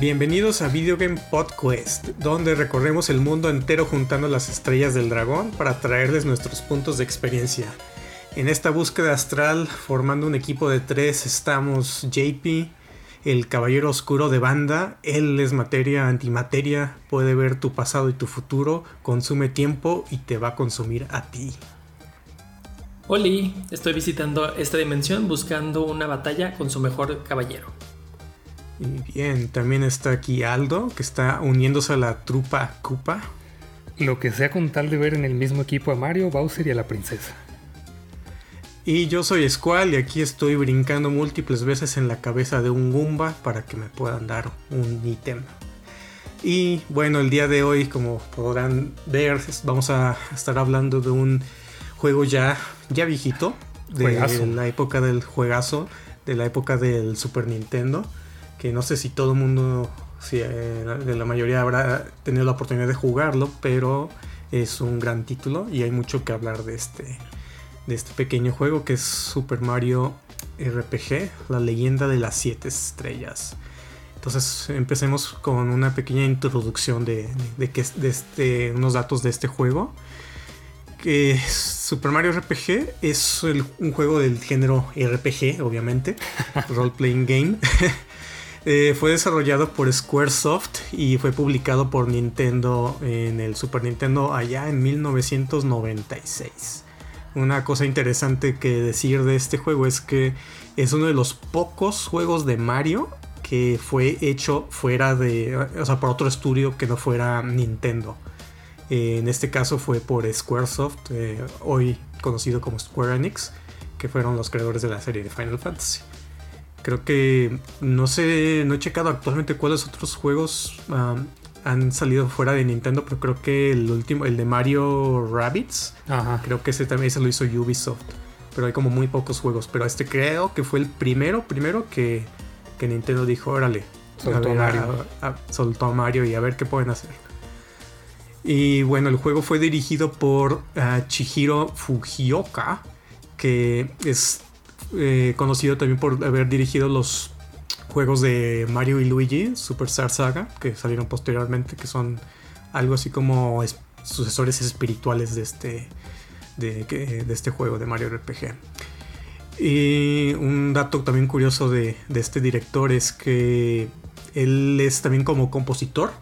Bienvenidos a Video Game Podcast, donde recorremos el mundo entero juntando las estrellas del dragón para traerles nuestros puntos de experiencia. En esta búsqueda astral, formando un equipo de tres, estamos JP, el caballero oscuro de banda. Él es materia antimateria, puede ver tu pasado y tu futuro, consume tiempo y te va a consumir a ti. Oli, estoy visitando esta dimensión buscando una batalla con su mejor caballero. Bien, también está aquí Aldo, que está uniéndose a la trupa Koopa. Lo que sea con tal de ver en el mismo equipo a Mario, Bowser y a la princesa. Y yo soy Squall y aquí estoy brincando múltiples veces en la cabeza de un Goomba para que me puedan dar un ítem. Y bueno, el día de hoy, como podrán ver, vamos a estar hablando de un juego ya, ya viejito, de la época del juegazo, de la época del Super Nintendo que no sé si todo el mundo, si eh, de la mayoría habrá tenido la oportunidad de jugarlo, pero es un gran título y hay mucho que hablar de este, de este pequeño juego que es Super Mario RPG, la leyenda de las siete estrellas. Entonces empecemos con una pequeña introducción de, de, de este, unos datos de este juego. Que Super Mario RPG es un juego del género RPG, obviamente, role playing game. Eh, fue desarrollado por Squaresoft y fue publicado por Nintendo en el Super Nintendo allá en 1996. Una cosa interesante que decir de este juego es que es uno de los pocos juegos de Mario que fue hecho fuera de, o sea, por otro estudio que no fuera Nintendo. Eh, en este caso fue por Squaresoft, eh, hoy conocido como Square Enix, que fueron los creadores de la serie de Final Fantasy. Creo que no sé, no he checado actualmente cuáles otros juegos han salido fuera de Nintendo, pero creo que el último, el de Mario Rabbits, creo que ese también se lo hizo Ubisoft. Pero hay como muy pocos juegos. Pero este creo que fue el primero, primero que, Nintendo dijo, órale, soltó a, Mario. soltó a Mario y a ver qué pueden hacer. Y bueno, el juego fue dirigido por ah, Chihiro Fujioka, que es eh, conocido también por haber dirigido los juegos de Mario y Luigi, Superstar Saga, que salieron posteriormente, que son algo así como sucesores espirituales de este, de, este juego de Mario RPG. Y un dato también curioso de, de, este director es que él es también como compositor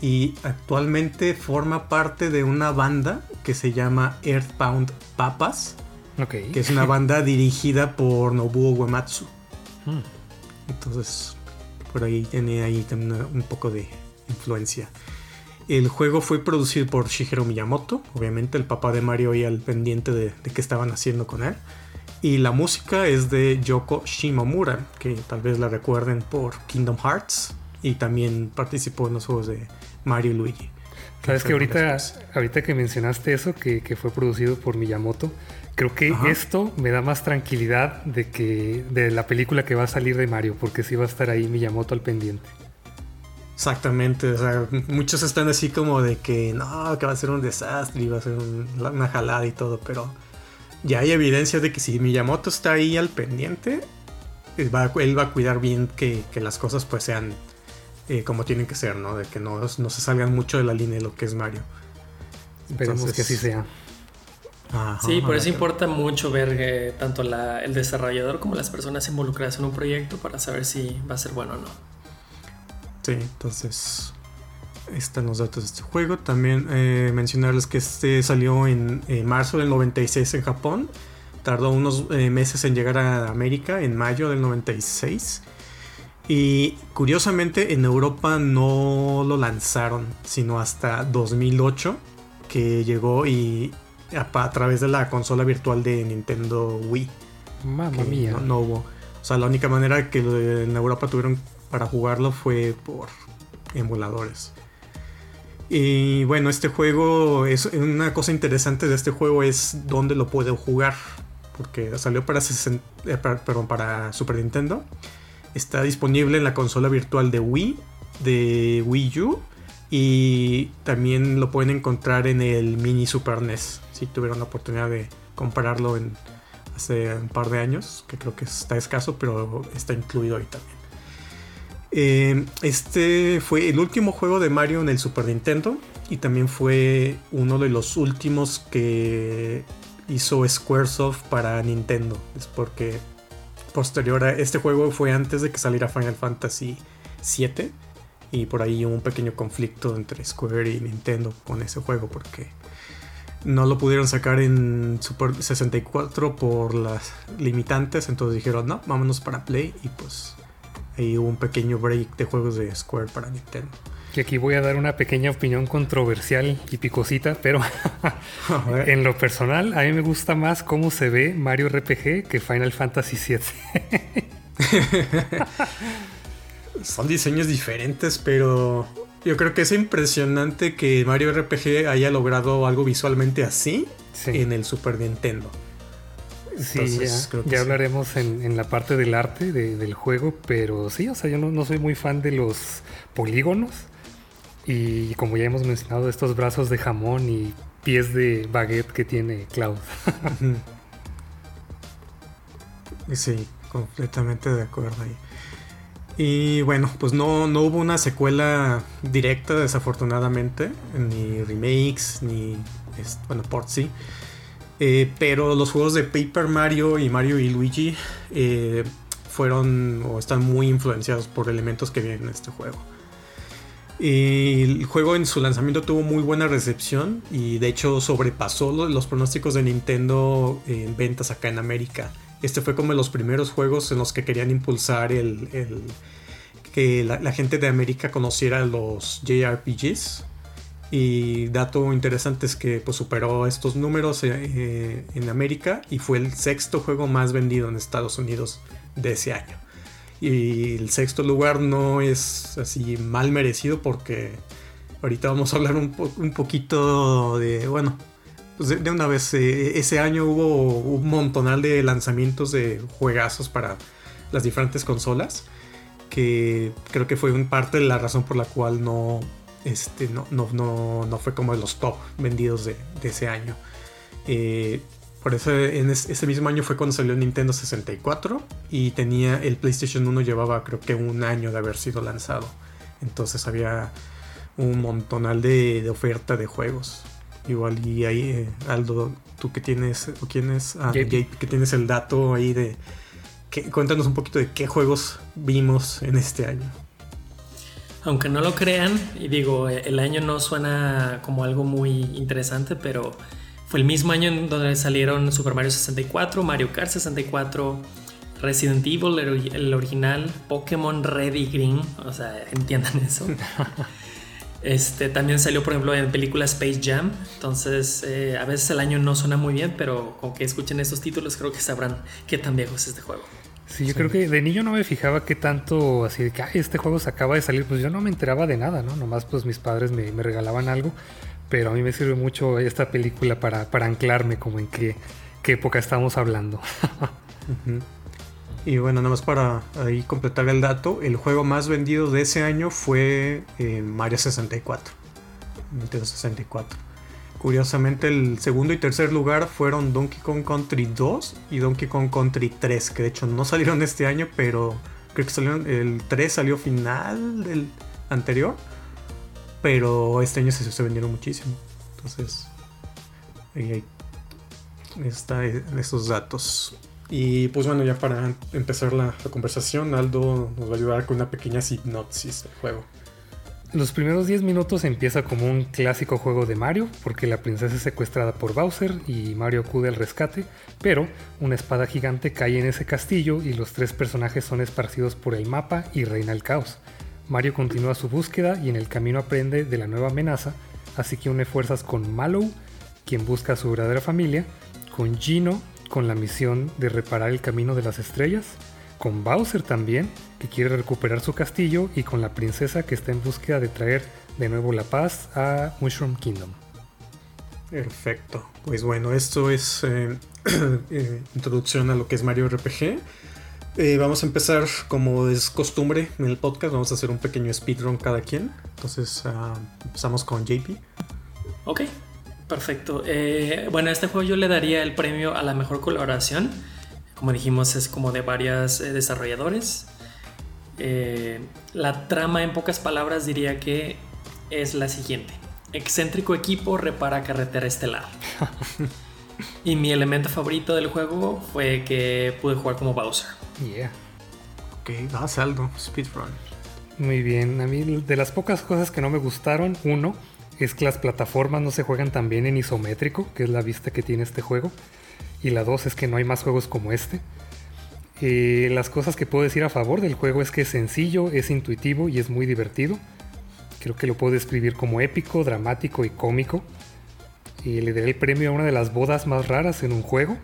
y actualmente forma parte de una banda que se llama Earthbound Papas que es una banda dirigida por Nobuo Uematsu. Hmm. Entonces, por ahí tiene ahí también un poco de influencia. El juego fue producido por Shigeru Miyamoto, obviamente el papá de Mario y al pendiente de, qué estaban haciendo con él. Y la música es de Yoko Shimomura, que tal vez la recuerden por Kingdom Hearts y también participó en los juegos de Mario y Luigi. Sabes que ahorita, ahorita que mencionaste eso, que, que, fue producido por Miyamoto, Creo que esto me da más tranquilidad de que de la película que va a salir de Mario, porque sí va a estar ahí Miyamoto al pendiente. Exactamente, o sea, muchos están así como de que no, que va a ser un desastre y va a ser una jalada y todo, pero ya hay evidencia de que si Miyamoto está ahí al pendiente, él va, a cuidar bien que, las cosas pues sean eh, como tienen que ser, ¿no? De que no, no, se salgan mucho de la línea de lo que es Mario. Esperemos que así sea sí, por eso importa mucho ver eh, tanto el desarrollador como las personas involucradas en un proyecto para saber si va a ser bueno o no. Sí, entonces están los datos de este juego. También eh, mencionarles que este salió en marzo del 96 en Japón. Tardó unos eh, meses en llegar a América, en mayo del 96. Y curiosamente en Europa no lo lanzaron, sino hasta 2008, que llegó y a, través de la consola virtual de Nintendo Wii. Mamma mía. No, hubo. O sea, la única manera que en Europa tuvieron para jugarlo fue por emuladores. Y bueno, este juego es una cosa interesante de este juego es dónde lo puedo jugar. Porque salió para, eh, para Super Nintendo. Está disponible en la consola virtual de Wii, de Wii U. Y también lo pueden encontrar en el mini Super NES si tuvieron la oportunidad de compararlo en hace un par de años, que creo que está escaso, pero está incluido ahí también. Eh, este fue el último juego de Mario en el Super Nintendo y también fue uno de los últimos que hizo Squaresoft para Nintendo. Es porque posterior a este juego fue antes de que saliera Final Fantasy VII y por ahí hubo un pequeño conflicto entre Square y Nintendo con ese juego porque no lo pudieron sacar en Super 64 por las limitantes, entonces dijeron, no, vámonos para Play y pues ahí hubo un pequeño break de juegos de Square para Nintendo. Y aquí voy a dar una pequeña opinión controversial y picosita, pero en lo personal a mí me gusta más cómo se ve Mario RPG que Final Fantasy VII. Son diseños diferentes, pero yo creo que es impresionante que Mario RPG haya logrado algo visualmente así en el Super Nintendo. sí, ya, hablaremos en, la parte del arte del juego, pero sí, o sea, yo no, soy muy fan de los polígonos. Y como ya hemos mencionado, estos brazos de jamón y pies de baguette que tiene Cloud. sí, completamente de acuerdo ahí. Y bueno, pues no, no hubo una secuela directa, desafortunadamente, ni remakes, ni, bueno, por sí. Eh, pero los juegos de Paper Mario y Mario y Luigi eh, fueron o están muy influenciados por elementos que vienen en este juego. Y el juego en su lanzamiento tuvo muy buena recepción y de hecho sobrepasó los pronósticos de Nintendo en ventas acá en América. Este fue como los primeros juegos en los que querían impulsar el, que la, gente de América conociera los JRPGs. Y dato interesante es que pues, superó estos números eh, en América y fue el sexto juego más vendido en Estados Unidos de ese año. Y el sexto lugar no es así mal merecido porque ahorita vamos a hablar un, un poquito de, bueno, pues de, una vez, eh, ese año hubo un montonal de lanzamientos de juegazos para las diferentes consolas. Que creo que fue un parte de la razón por la cual no, este, no, no, no, fue como de los top vendidos de, ese año. Eh, por eso en ese mismo año fue cuando salió Nintendo 64 y tenía el PlayStation 1 llevaba creo que un año de haber sido lanzado. Entonces había un montonal de, de oferta de juegos. Igual y ahí, eh, Aldo, tú que tienes, o quién es, ah, que tienes el dato ahí de, que, cuéntanos un poquito de qué juegos vimos en este año. Aunque no lo crean, y digo, el año no suena como algo muy interesante, pero fue el mismo año en donde salieron Super Mario 64, Mario Kart 64, Resident Evil, el original, Pokémon Red y Green, o sea, entiendan eso. Este, también salió, por ejemplo, en película Space Jam. Entonces, eh, a veces el año no suena muy bien, pero con que escuchen estos títulos, creo que sabrán qué tan viejo es este juego. Sí, yo creo que de niño no me fijaba qué tanto así de que este juego se acaba de salir. Pues yo no me enteraba de nada, ¿no? Nomás, pues mis padres me, regalaban algo. Pero a mí me sirve mucho esta película para, anclarme, como en qué, qué época estamos hablando. Y bueno, nada más para ahí completar el dato, el juego más vendido de ese año fue eh, Mario 64. Nintendo 64. Curiosamente, el segundo y tercer lugar fueron Donkey Kong Country 2 y Donkey Kong Country 3, que de hecho no salieron este año, pero creo que salieron, el 3 salió final del anterior, pero este año se, se vendieron muchísimo. Entonces, ahí, están esos datos. Y pues bueno, ya para empezar la, conversación, Aldo nos va a ayudar con una pequeña sinopsis del juego. Los primeros 10 minutos empieza como un clásico juego de Mario, porque la princesa es secuestrada por Bowser y Mario acude al rescate, pero una espada gigante cae en ese castillo y los tres personajes son esparcidos por el mapa y reina el caos. Mario continúa su búsqueda y en el camino aprende de la nueva amenaza, así que une fuerzas con Mallow, quien busca a su verdadera familia, con Gino, con la misión de reparar el camino de las estrellas, con Bowser también, que quiere recuperar su castillo, y con la princesa que está en búsqueda de traer de nuevo la paz a Mushroom Kingdom. Perfecto. Pues bueno, esto es eh, eh, introducción a lo que es Mario RPG. Eh, vamos a empezar como es costumbre en el podcast. Vamos a hacer un pequeño speedrun cada quien. Entonces ah, empezamos con JP. Ok. Perfecto. Eh, bueno, a este juego yo le daría el premio a la mejor colaboración. Como dijimos, es como de varios eh, desarrolladores. Eh, la trama, en pocas palabras, diría que es la siguiente: excéntrico equipo repara carretera estelar. y mi elemento favorito del juego fue que pude jugar como Bowser. Yeah. Ok, va saldo, speedrun. Muy bien, a mí de las pocas cosas que no me gustaron, uno, es que las plataformas no se juegan tan bien en isométrico, que es la vista que tiene este juego. Y la dos es que no hay más juegos como este. Eh, las cosas que puedo decir a favor del juego es que es sencillo, es intuitivo y es muy divertido. Creo que lo puedo describir como épico, dramático y cómico. Y le daré el premio a una de las bodas más raras en un juego.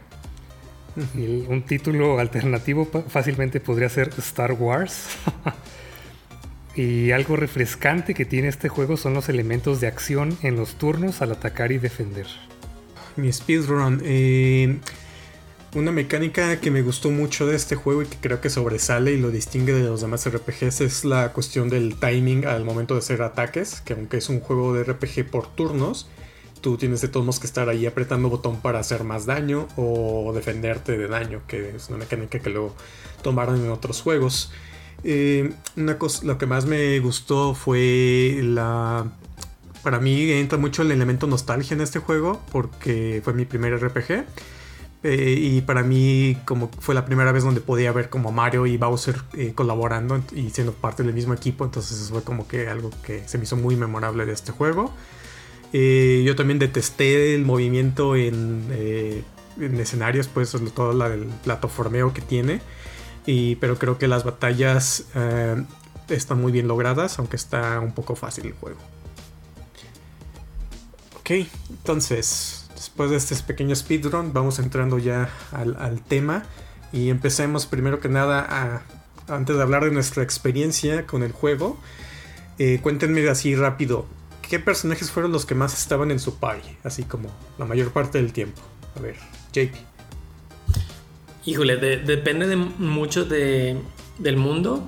Y un título alternativo fácilmente podría ser Star Wars. y algo refrescante que tiene este juego son los elementos de acción en los turnos al atacar y defender. Mi speedrun. Eh, una mecánica que me gustó mucho de este juego y que creo que sobresale y lo distingue de los demás RPGs es la cuestión del timing al momento de hacer ataques, que aunque es un juego de RPG por turnos, tú tienes de todos modos que estar ahí apretando botón para hacer más daño o defenderte de daño, que es una mecánica que luego tomaron en otros juegos. Eh, una cosa, lo que más me gustó fue la... Para mí entra mucho el elemento nostalgia en este juego porque fue mi primer RPG. Eh, y para mí como fue la primera vez donde podía ver como Mario y Bowser eh, colaborando y siendo parte del mismo equipo, entonces eso fue como que algo que se me hizo muy memorable de este juego. Yo también detesté el movimiento en, en escenarios, pues todo la, el plataformeo que tiene, y, pero creo que las batallas están muy bien logradas, aunque está un poco fácil el juego. Ok, entonces después de este pequeño speedrun, vamos entrando ya al, tema. Y empecemos primero que nada antes de hablar de nuestra experiencia con el juego, eh, cuéntenme así rápido, ¿qué personajes fueron los que más estaban en su party? Así como la mayor parte del tiempo. A ver, JP. Híjole, depende de mucho de, del mundo,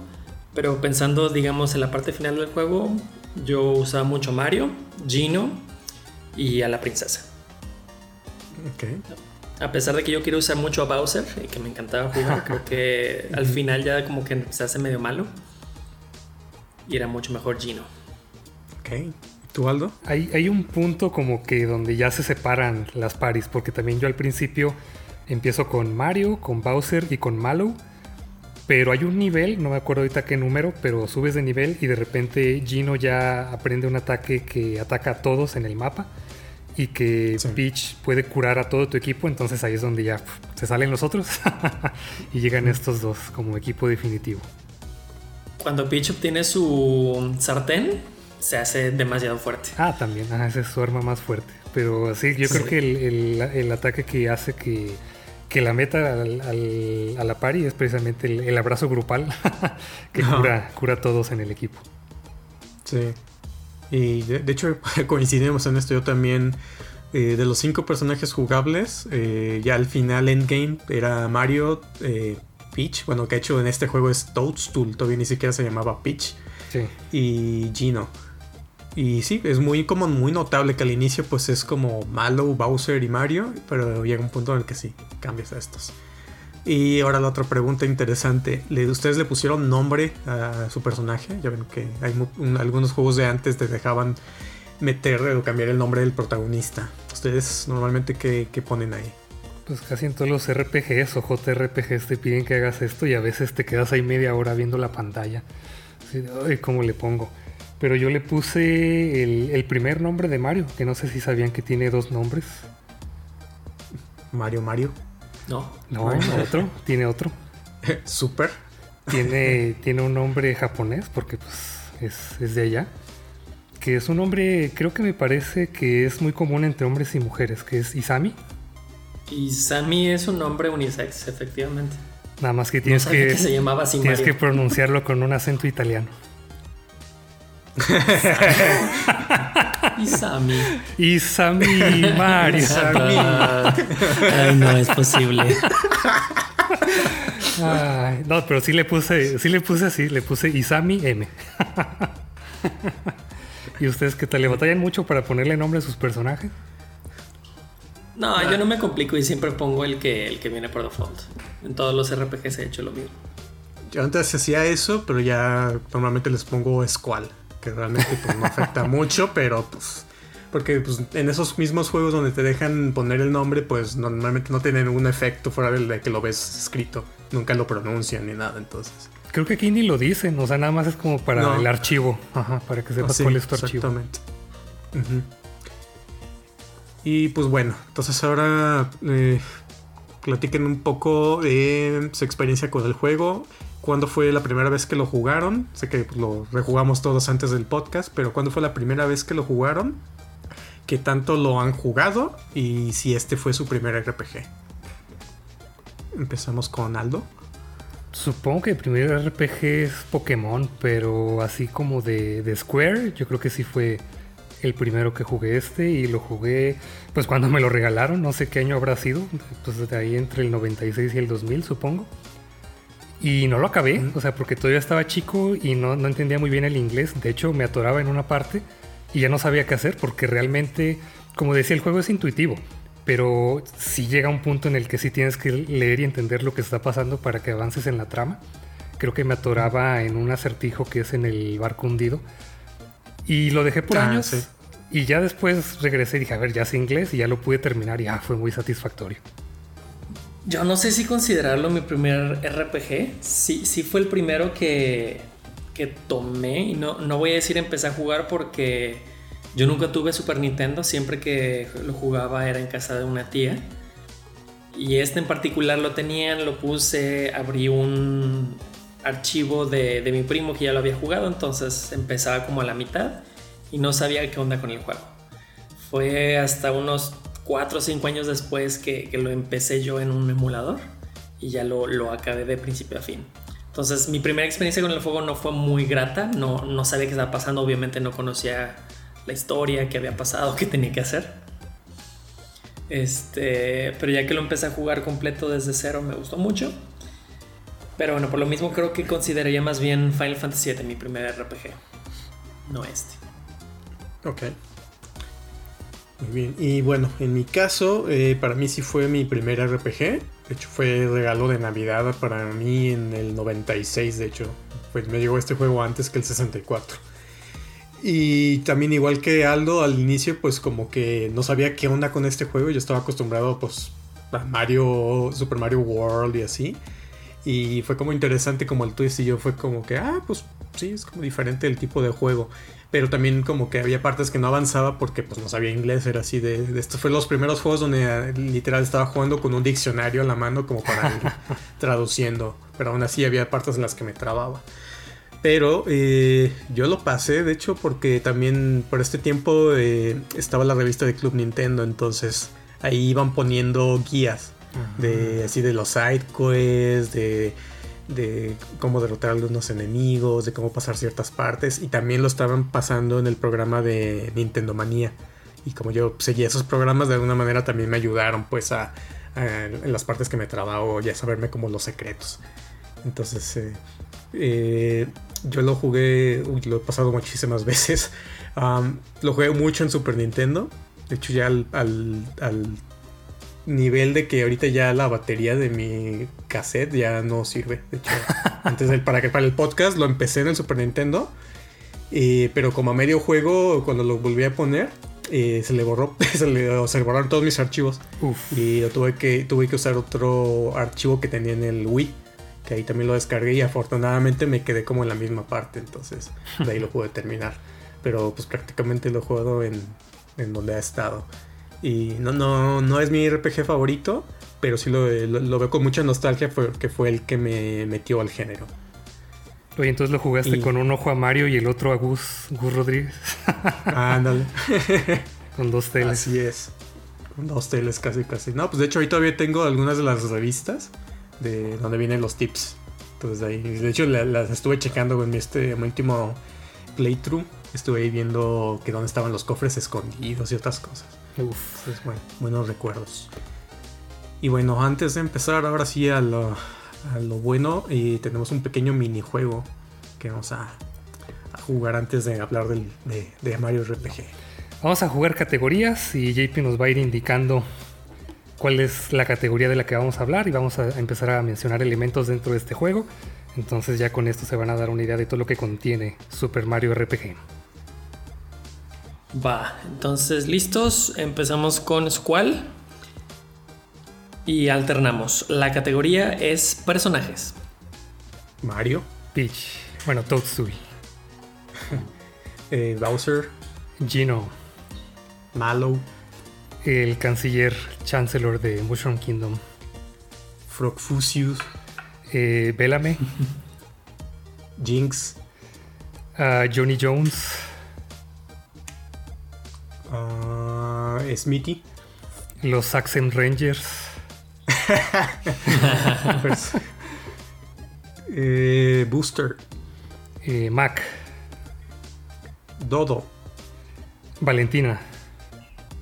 pero pensando, digamos, en la parte final del juego, yo usaba mucho Mario, Gino y a la princesa. A pesar de que yo quiero usar mucho a Bowser y que me encantaba jugar, creo que al final ya como que se hace medio malo. Y era mucho mejor Gino. Ok. ¿Tú, Aldo? Hay, hay un punto como que donde ya se separan las paris, porque también yo al principio empiezo con Mario, con Bowser y con Mallow. Pero hay un nivel, no me acuerdo ahorita qué número, pero subes de nivel y de repente Gino ya aprende un ataque que ataca a todos en el mapa y que Peach puede curar a todo tu equipo, entonces ahí es donde ya se salen los otros y llegan estos dos como equipo definitivo. Cuando Peach obtiene su sartén, se hace demasiado fuerte. Ah, también, ah, esa es su arma más fuerte. Pero sí, yo creo que el, ataque que hace que, la meta al, a la pari es precisamente el, abrazo grupal que cura, cura a todos en el equipo. Sí. Y de, hecho coincidimos en esto. Yo también, eh, de los cinco personajes jugables, eh, ya al final endgame era Mario, eh, Peach. Bueno, que ha hecho en este juego es Toadstool, todavía ni siquiera se llamaba Peach. Sí. Y Gino. Y sí, es muy como muy notable que al inicio pues es como Malo, Bowser y Mario, pero llega un punto en el que sí, cambias a estos. Y ahora la otra pregunta interesante. ¿Ustedes le pusieron nombre a su personaje? Ya ven que hay algunos juegos de antes te dejaban meter o cambiar el nombre del protagonista. ¿Ustedes normalmente qué, ponen ahí? Pues casi en todos los RPGs o JRPGs te piden que hagas esto y a veces te quedas ahí media hora viendo la pantalla. De, ¿cómo le pongo? Pero yo le puse el, el primer nombre de Mario, que no sé si sabían que tiene dos nombres. Mario Mario. No. No, otro, tiene otro. Super. Tiene, tiene un nombre japonés porque pues es, de allá. Que es un nombre, creo que me parece que es muy común entre hombres y mujeres, que es Isami. Isami es un nombre unisex, efectivamente. Nada más que tienes que, se llamaba tienes que pronunciarlo con un acento italiano. Isami. Isami Mario. Isami. Ay, no es posible. no, pero sí le puse, sí le puse así, le puse Isami M. ¿Y ustedes qué tal? ¿Le batallan mucho para ponerle nombre a sus personajes? No, yo no me complico y siempre pongo el que, el que viene por default. En todos los RPGs he hecho lo mismo. yo antes hacía eso, pero ya normalmente les pongo Squall, que realmente pues, no afecta mucho, pero pues porque pues, en esos mismos juegos donde te dejan poner el nombre, pues normalmente no tienen ningún efecto fuera del de que lo ves escrito. Nunca lo pronuncian ni nada, entonces. Creo que aquí ni lo dicen, o sea, nada más es como para el archivo, Ajá, para que sepas cuál es tu archivo. Exactamente. Y pues bueno, entonces ahora eh, platiquen un poco de su experiencia con el juego. ¿Cuándo fue la primera vez que lo jugaron? Sé que pues, lo rejugamos todos antes del podcast, pero ¿cuándo fue la primera vez que lo jugaron? ¿Qué tanto lo han jugado? Y si este fue su primer RPG. Empezamos con Aldo. Supongo que el primer RPG es Pokémon, pero así como de, de, Square, yo creo que sí fue el primero que jugué este y lo jugué pues cuando me lo regalaron, no sé qué año habrá sido, pues de ahí entre el 96 y el 2000 supongo. Y no lo acabé, o sea, porque todavía estaba chico y no, no entendía muy bien el inglés, de hecho me atoraba en una parte y ya no sabía qué hacer porque realmente, como decía, el juego es intuitivo pero si llega un punto en el que sí tienes que leer y entender lo que está pasando para que avances en la trama. Creo que me atoraba en un acertijo que es en el barco hundido. Y lo dejé por ah, años. Y ya después regresé y dije, a ver, ya sé inglés y ya lo pude terminar y ya fue muy satisfactorio. Yo no sé si considerarlo mi primer RPG. Sí, sí fue el primero que, que tomé. Y no, no voy a decir empecé a jugar porque yo nunca tuve Super Nintendo, siempre que lo jugaba era en casa de una tía. Y este en particular lo tenían, lo puse, abrí un archivo de, mi primo que ya lo había jugado, entonces empezaba como a la mitad y no sabía qué onda con el juego. Fue hasta unos 4 o 5 años después que, lo empecé yo en un emulador y ya lo, lo, acabé de principio a fin. Entonces mi primera experiencia con el juego no fue muy grata, no, no sabía qué estaba pasando, obviamente no conocía la historia, qué había pasado, qué tenía que hacer. Este, pero ya que lo empecé a jugar completo desde cero me gustó mucho. Pero bueno, por lo mismo creo que consideraría más bien Final Fantasy VII mi primer RPG, no este. Ok. Muy bien. Y bueno, en mi caso, eh, para mí sí fue mi primer RPG. De hecho, fue regalo de Navidad para mí en el 96, de hecho. Pues me llegó este juego antes que el 64. Y también igual que Aldo al inicio, pues como que no sabía qué onda con este juego. Yo estaba acostumbrado pues a Mario, Super Mario World y así. Y fue como interesante como el twist y yo fue como que, ah, pues sí, es como diferente el tipo de juego. Pero también como que había partes que no avanzaba porque pues no sabía inglés, era así de, de estos fue los primeros juegos donde eh, literal estaba jugando con un diccionario a la mano como para ir traduciendo. Pero aún así había partes en las que me trababa. Pero eh, yo lo pasé, de hecho, porque también por este tiempo eh, estaba la revista de Club Nintendo, entonces ahí iban poniendo guías de así de los sidequests, de, de cómo derrotar a algunos enemigos, de cómo pasar ciertas partes, y también lo estaban pasando en el programa de Nintendo Manía. Y como yo seguía esos programas, de alguna manera también me ayudaron pues a, en las partes que me trabajo, ya saberme como los secretos. Entonces, eh, eh, yo lo jugué, lo he pasado muchísimas veces. lo jugué mucho en Super Nintendo. De hecho, ya al, nivel de que ahorita ya la batería de mi cassette ya no sirve. De hecho, antes del, para, para el podcast lo empecé en el Super Nintendo. Eh, pero como a medio juego, cuando lo volví a poner, eh, se le borró, se le borraron todos mis archivos. Y tuve que, tuve que usar otro archivo que tenía en el Wii que ahí también lo descargué y afortunadamente me quedé como en la misma parte, entonces de ahí lo pude terminar. Pero pues prácticamente lo he jugado en, en donde ha estado. Y no, no, no es mi RPG favorito, pero sí lo, lo, veo con mucha nostalgia porque fue el que me metió al género. Oye, entonces lo jugaste con un ojo a Mario y el otro a Gus, Gus Rodríguez. Ándale. con dos teles. Así es. Con dos teles casi, casi. No, pues de hecho ahí todavía tengo algunas de las revistas de donde vienen los tips. Entonces ahí, de hecho las estuve checando en mi, este, último playthrough. Estuve ahí viendo que dónde estaban los cofres escondidos y otras cosas. Uf, bueno, buenos recuerdos. Y bueno, antes de empezar ahora sí a lo, lo bueno, eh, tenemos un pequeño minijuego que vamos a, jugar antes de hablar de, de Mario RPG. Vamos a jugar categorías y JP nos va a ir indicando cuál es la categoría de la que vamos a hablar y vamos a empezar a mencionar elementos dentro de este juego. Entonces ya con esto se van a dar una idea de todo lo que contiene Super Mario RPG. Va, entonces listos, empezamos con Squall. Y alternamos. La categoría es personajes. Mario, Peach, bueno, Toadstool, eh, Bowser, Gino, Mallow, el canciller Chancellor de Mushroom Kingdom, Frogfusius, eh, Bellamy, Jinx, ah, Johnny Jones, ah, Smithy, los Saxon Rangers, pues, eh, Booster, eh, Mac, Dodo. Valentina,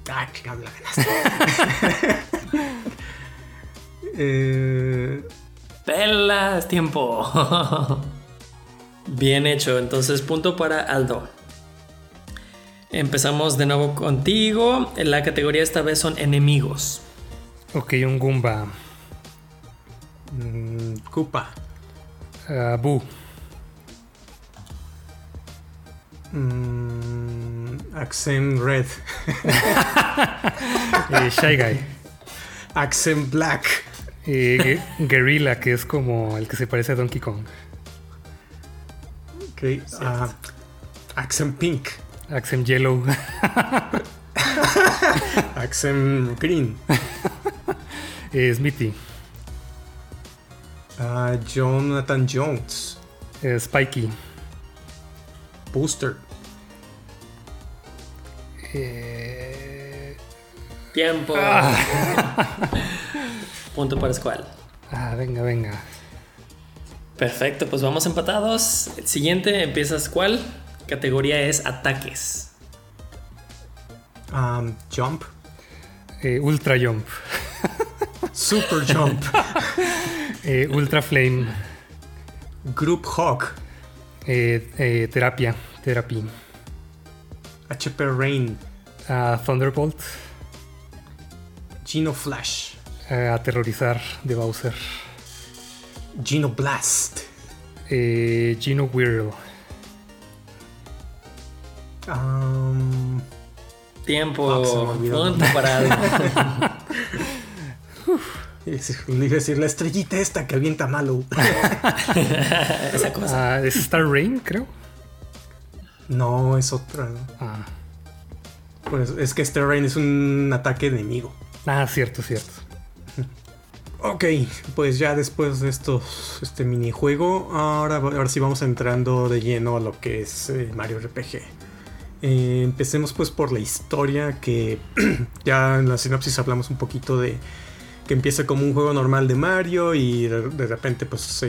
Ah, chingada, la ganaste. eh, Pelas, tiempo. Bien hecho, entonces punto para Aldo. Empezamos de nuevo contigo. La categoría esta vez son enemigos. ok, un Goomba, mm, Koopa, ah, Boo, mm, Accent Red, eh, Shy Guy, Accent Black, eh, Gu- Guerrilla, que es como el que se parece a Donkey Kong, okay, ah, Accent Pink, Axem Yellow, Accent Green, eh, Smithy, ah, Jonathan Jones, eh, Spikey, Booster, eh, Tiempo. punto para Squall. ah, venga, venga. Perfecto, pues vamos empatados. El siguiente empieza Squall. Categoría es ataques. um, Jump, Eh, Ultra Jump, Super Jump, eh, Ultra Flame, Group Hog, eh, eh, Terapia, Therapy, HP Rain, ah, Thunderbolt, Geno Flash, Aterrorizar de Bowser, Geno Blast, eh, Gino Whirl, um, Tiempo. Olvidó. punto para Aldo. es- iba a decir la estrellita esta que avienta Malo. Esa cosa. ah, es Star Rain, creo. No, es otra. ¿no? Ah, Pues es que este Rain es un ataque enemigo. ah, cierto, cierto. Ok, pues ya después de estos, este minijuego, ahora, ahora sí vamos entrando de lleno a lo que es eh, Mario RPG. Eh, empecemos pues por la historia que ya en la sinopsis hablamos un poquito de que empieza como un juego normal de Mario y de, repente pues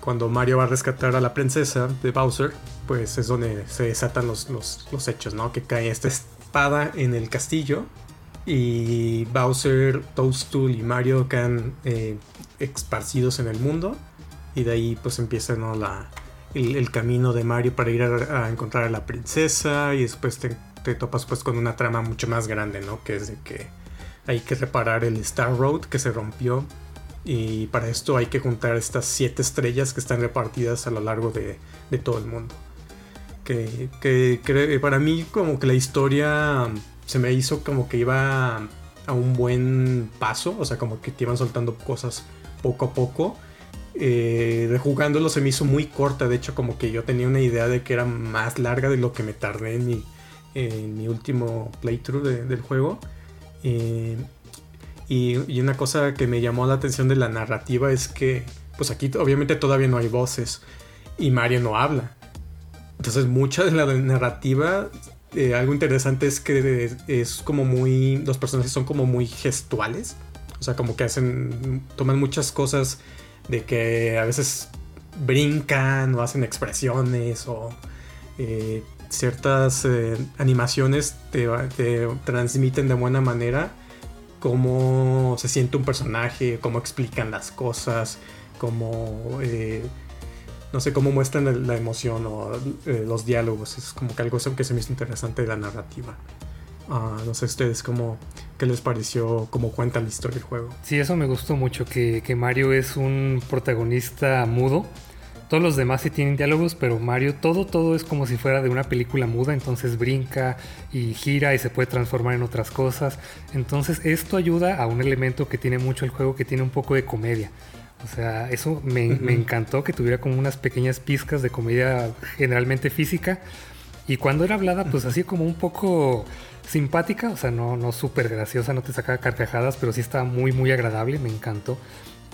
cuando Mario va a rescatar a la princesa de Bowser pues es donde se desatan los, los, los hechos, ¿no? Que cae esta espada en el castillo y Bowser, Toadstool y Mario quedan eh, esparcidos en el mundo y de ahí pues empieza ¿no? la, el, camino de Mario para ir a, encontrar a la princesa y después te, topas pues con una trama mucho más grande, ¿no? Que es de que hay que reparar el Star Road que se rompió y para esto hay que juntar estas siete estrellas que están repartidas a lo largo de, todo el mundo. Que, que, que para mí como que la historia se me hizo como que iba a un buen paso, o sea, como que te iban soltando cosas poco a poco. Eh, se me hizo muy corta, de hecho como que yo tenía una idea de que era más larga de lo que me tardé en mi, último playthrough de- del juego. Eh, y, y una cosa que me llamó la atención de la narrativa es que, pues aquí obviamente todavía no hay voces y Mario no habla. Entonces mucha de la narrativa, eh, algo interesante es que es como muy, los personajes son como muy gestuales. O sea, como que hacen, toman muchas cosas de que a veces brincan o hacen expresiones o eh, ciertas eh, animaciones te, te transmiten de buena manera cómo se siente un personaje, cómo explican las cosas, cómo, eh, no sé, cómo muestran la, emoción o los diálogos. Es como que algo que se me hizo interesante de la narrativa. Ah, no sé ustedes cómo, qué les pareció, cómo cuenta la historia del juego. Sí, eso me gustó mucho, que, que Mario es un protagonista mudo, Todos los demás sí tienen diálogos, pero Mario todo, todo es como si fuera de una película muda, entonces brinca y gira y se puede transformar en otras cosas. Entonces esto ayuda a un elemento que tiene mucho el juego, que tiene un poco de comedia. O sea, eso me, me encantó que tuviera como unas pequeñas pizcas de comedia generalmente física. Y cuando era hablada, pues así como un poco simpática, o sea, no, no súper graciosa, no te sacaba carcajadas, pero sí estaba muy, muy agradable, me encantó.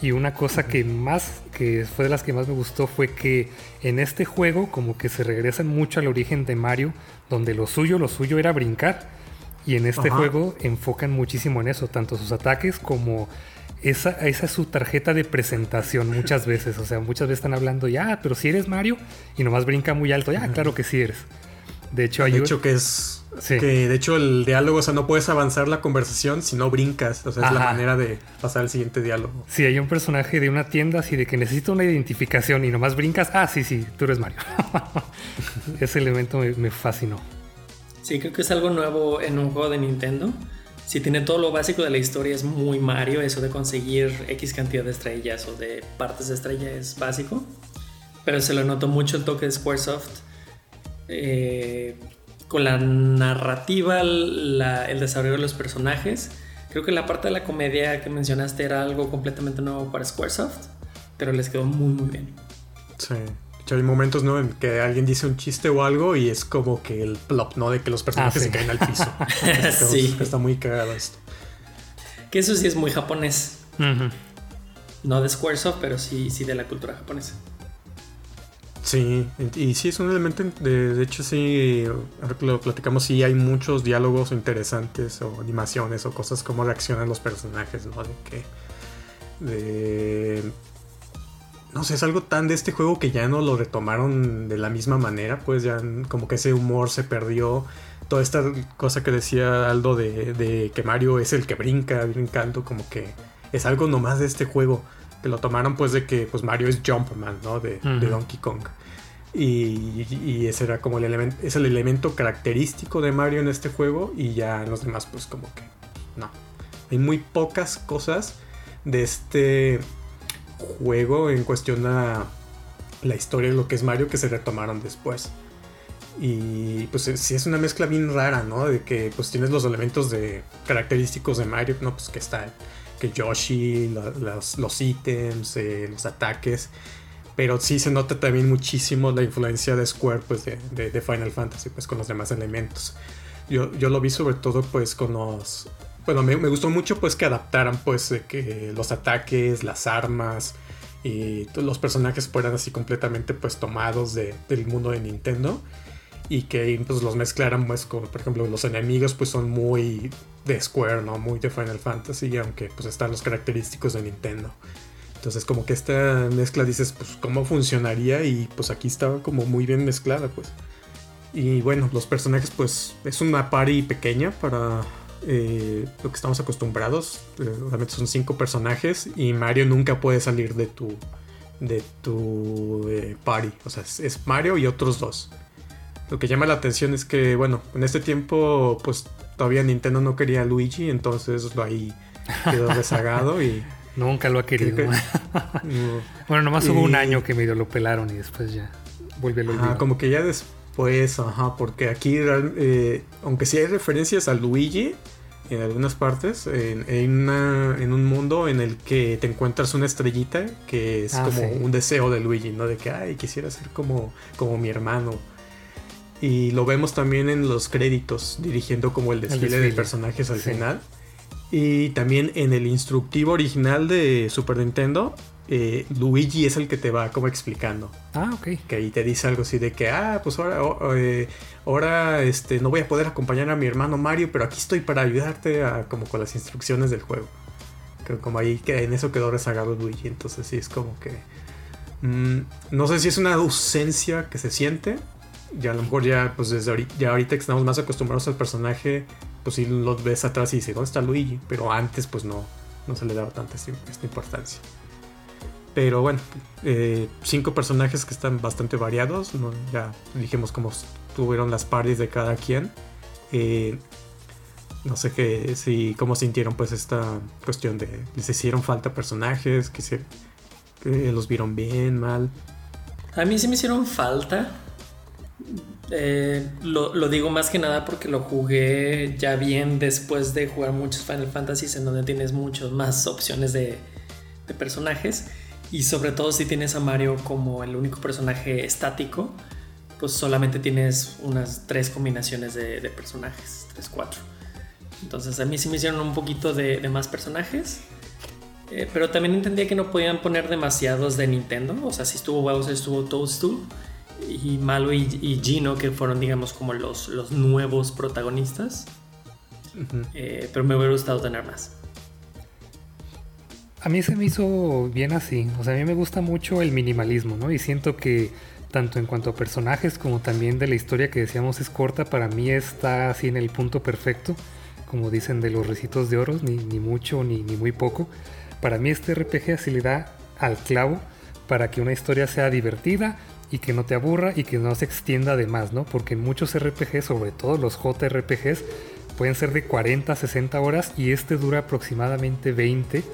Y una cosa que más, que fue de las que más me gustó, fue que en este juego como que se regresan mucho al origen de Mario, donde lo suyo, lo suyo era brincar. Y en este juego enfocan muchísimo en eso, tanto sus ataques como esa, esa es su tarjeta de presentación muchas veces. O sea, muchas veces están hablando, ya, pero si eres Mario, y nomás brinca muy alto, ya, claro que sí eres. De hecho, hay de hecho que es que de hecho el diálogo, o sea, no puedes avanzar la conversación si no brincas. O sea, es la manera de pasar al siguiente diálogo. Sí, hay un personaje de una tienda así de que necesita una identificación y nomás brincas. Ah, sí, sí, tú eres Mario. Ese elemento me, fascinó. Sí, creo que es algo nuevo en un juego de Nintendo. Si tiene todo lo básico de la historia, es muy Mario. Eso de conseguir X cantidad de estrellas o de partes de estrella es básico. Pero se lo notó mucho el toque de Squaresoft. Eh, con la narrativa, el desarrollo de los personajes. Creo que la parte de la comedia que mencionaste era algo completamente nuevo para Squaresoft, pero les quedó muy, muy bien. Sí. De hecho, hay momentos, ¿no? En que alguien dice un chiste o algo y es como que el plop, ¿no? De que los personajes ah, se caen al piso. sí. Está muy cagado esto. Que eso sí es muy japonés. No de Squaresoft, pero sí, sí de la cultura japonesa. Sí, y sí es un elemento, de, de hecho sí, ahora que lo platicamos, sí hay muchos diálogos interesantes o animaciones o cosas como reaccionan los personajes, ¿no? De que... No sé, es algo tan de este juego que ya no lo retomaron de la misma manera, pues ya como que ese humor se perdió. Toda esta cosa que decía Aldo de, de que Mario es el que brinca, brincando, como que es algo nomás de este juego que lo tomaron pues de que pues Mario es Jumpman, ¿no? De, Donkey Kong. Y, ese era como el elemento, es el elemento característico de Mario en este juego y ya los demás pues como que no. Hay muy pocas cosas de este juego en cuestión a la historia de lo que es Mario que se retomaron después. Y pues sí es una mezcla bien rara, ¿no? De que pues tienes los elementos de característicos de Mario, ¿no? Pues que está que Yoshi, los, ítems, eh, los ataques. Pero sí se nota también muchísimo la influencia de Square pues, de, Final Fantasy pues, con los demás elementos. Yo, yo, lo vi sobre todo pues con los... Bueno, me, gustó mucho pues que adaptaran pues que los ataques, las armas y los personajes fueran así completamente pues tomados del mundo de Nintendo y que pues los mezclaran pues como por ejemplo los enemigos pues son muy de Square, ¿no? Muy de Final Fantasy, aunque pues están los característicos de Nintendo. Entonces como que esta mezcla dices, pues cómo funcionaría y pues aquí estaba como muy bien mezclada, pues. Y bueno, los personajes pues es una party pequeña para eh, lo que estamos acostumbrados. Realmente son cinco personajes y Mario nunca puede salir de tu de tu eh, party. O sea, es Mario y otros dos. Lo que llama la atención es que, bueno, en este tiempo, pues todavía Nintendo no quería a Luigi, entonces lo ahí quedó rezagado y. Nunca lo ha querido. bueno, nomás hubo un año que medio lo pelaron y después ya volvió a Ah, como que ya después, ajá, porque aquí, eh, aunque sí hay referencias a Luigi en algunas partes, en, un mundo en el que te encuentras una estrellita que es ah, como un deseo de Luigi, ¿no? De que, ay, quisiera ser como, como mi hermano. Y lo vemos también en los créditos, dirigiendo como el desfile, de personajes al final. Y también en el instructivo original de Super Nintendo, eh, Luigi es el que te va como explicando. Ah, ok. Que ahí te dice algo así de que, ah, pues ahora, eh, ahora este, no voy a poder acompañar a mi hermano Mario, pero aquí estoy para ayudarte a, como con las instrucciones del juego. Que como ahí que en eso quedó rezagado Luigi, entonces sí es como que... Mm, no sé si es una ausencia que se siente ya a lo mejor ya, pues desde ahorita, ya ahorita que estamos más acostumbrados al personaje, pues si lo ves atrás y dices, ¿dónde está Luigi? Pero antes pues no, no se le daba tanta esta, importancia. Pero bueno, eh, cinco personajes que están bastante variados. Ya dijimos cómo tuvieron las parties de cada quien. Eh, no sé qué, si cómo sintieron pues esta cuestión de les hicieron falta personajes, que se, los vieron bien, mal. A mí sí me hicieron falta. Eh, lo, digo más que nada porque lo jugué ya bien después de jugar muchos Final Fantasy en donde tienes muchas más opciones de, personajes. Y sobre todo si tienes a Mario como el único personaje estático, pues solamente tienes unas tres combinaciones de, personajes, tres, cuatro. Entonces a mí sí me hicieron un poquito de, más personajes. Eh, pero también entendía que no podían poner demasiados de Nintendo. O sea, si estuvo Bowser, estuvo Toadstool y Malo y, Gino, que fueron, digamos, como los, los nuevos protagonistas. Eh, pero me hubiera gustado tener más. A mí se me hizo bien así. O sea, a mí me gusta mucho el minimalismo, ¿no? Y siento que tanto en cuanto a personajes como también de la historia que decíamos es corta, para mí está así en el punto perfecto. Como dicen de los recitos de oro, ni, ni mucho ni, ni muy poco. Para mí este RPG así le da al clavo para que una historia sea divertida, y que no te aburra y que no se extienda de más, ¿no? Porque muchos RPGs, sobre todo los JRPGs, pueden ser de 40, 60 horas y este dura aproximadamente 20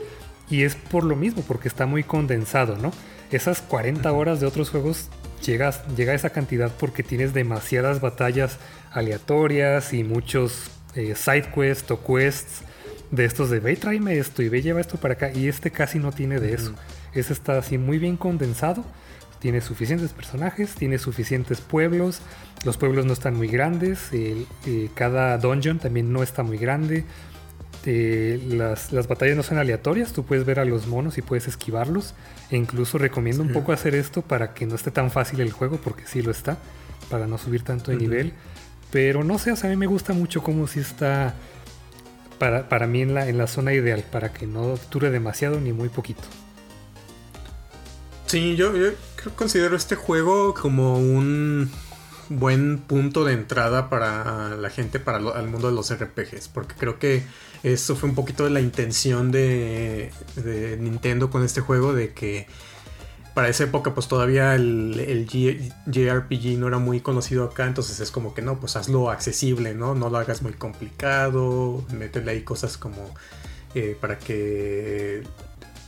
y es por lo mismo, porque está muy condensado, ¿no? Esas 40 horas de otros juegos llegas, llega a esa cantidad porque tienes demasiadas batallas aleatorias y muchos eh, side quests o quests de estos de ve y tráeme esto y ve lleva esto para acá y este casi no tiene de eso. Ese está así muy bien condensado tiene suficientes personajes, tiene suficientes pueblos. Los pueblos no están muy grandes. Eh, cada dungeon también no está muy grande. Eh, las, batallas no son aleatorias. Tú puedes ver a los monos y puedes esquivarlos. E incluso recomiendo un poco hacer esto para que no esté tan fácil el juego, porque sí lo está. Para no subir tanto de nivel. Pero no sé, a mí me gusta mucho cómo si está para, para mí en la, en la zona ideal. Para que no dure demasiado ni muy poquito. Sí, yo, considero este juego como un buen punto de entrada para la gente, para el mundo de los RPGs, porque creo que eso fue un poquito de la intención de, Nintendo con este juego, de que para esa época pues todavía el, JRPG no era muy conocido acá, entonces es como que no, pues hazlo accesible, ¿no? No lo hagas muy complicado, métele ahí cosas como eh, para que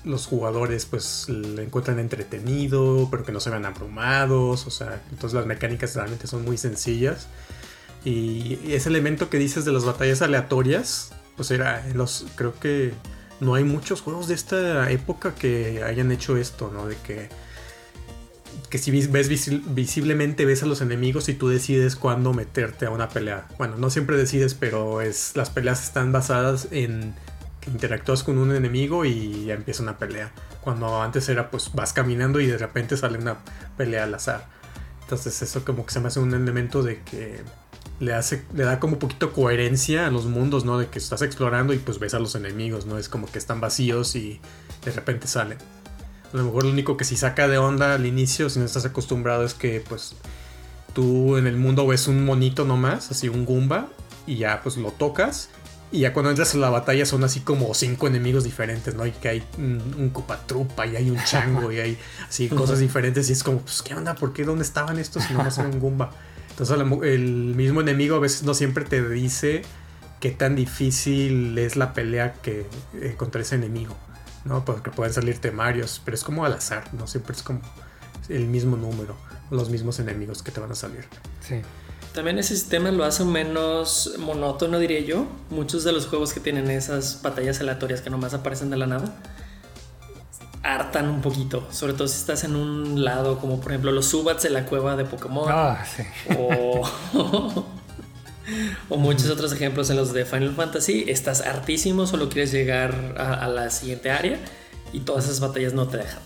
los jugadores pues le encuentran entretenido, pero que no se vean abrumados, o sea, entonces las mecánicas realmente son muy sencillas. Y ese elemento que dices de las batallas aleatorias, pues era, los, creo que no hay muchos juegos de esta época que hayan hecho esto, ¿no? De que, que si ves visiblemente ves a los enemigos y tú decides cuándo meterte a una pelea. Bueno, no siempre decides, pero es, las peleas están basadas en interactúas con un enemigo y ya empieza una pelea. Cuando antes era pues vas caminando y de repente sale una pelea al azar. Entonces eso como que se me hace un elemento de que le hace, le da como un poquito coherencia a los mundos, ¿no? De que estás explorando y pues ves a los enemigos, ¿no? Es como que están vacíos y de repente salen. A lo mejor lo único que si saca de onda al inicio, si no estás acostumbrado, es que pues tú en el mundo ves un monito nomás, así un Goomba, y ya pues lo tocas y ya cuando entras en la batalla son así como cinco enemigos diferentes, ¿no? Y que hay un, un cupatrupa y hay un chango y hay así cosas diferentes. Y es como, pues, ¿qué onda? ¿Por qué? ¿Dónde estaban estos si no más un Goomba? Entonces el mismo enemigo a veces no siempre te dice qué tan difícil es la pelea que eh, contra ese enemigo, ¿no? Porque pueden salir temarios, pero es como al azar, ¿no? Siempre es como el mismo número, los mismos enemigos que te van a salir. Sí. También ese sistema lo hace menos monótono, diría yo. Muchos de los juegos que tienen esas batallas aleatorias que nomás aparecen de la nada hartan un poquito, sobre todo si estás en un lado como por ejemplo los Subats de la cueva de Pokémon ah, sí. o, o muchos otros ejemplos en los de Final Fantasy, estás hartísimo, solo quieres llegar a, a la siguiente área y todas esas batallas no te dejan.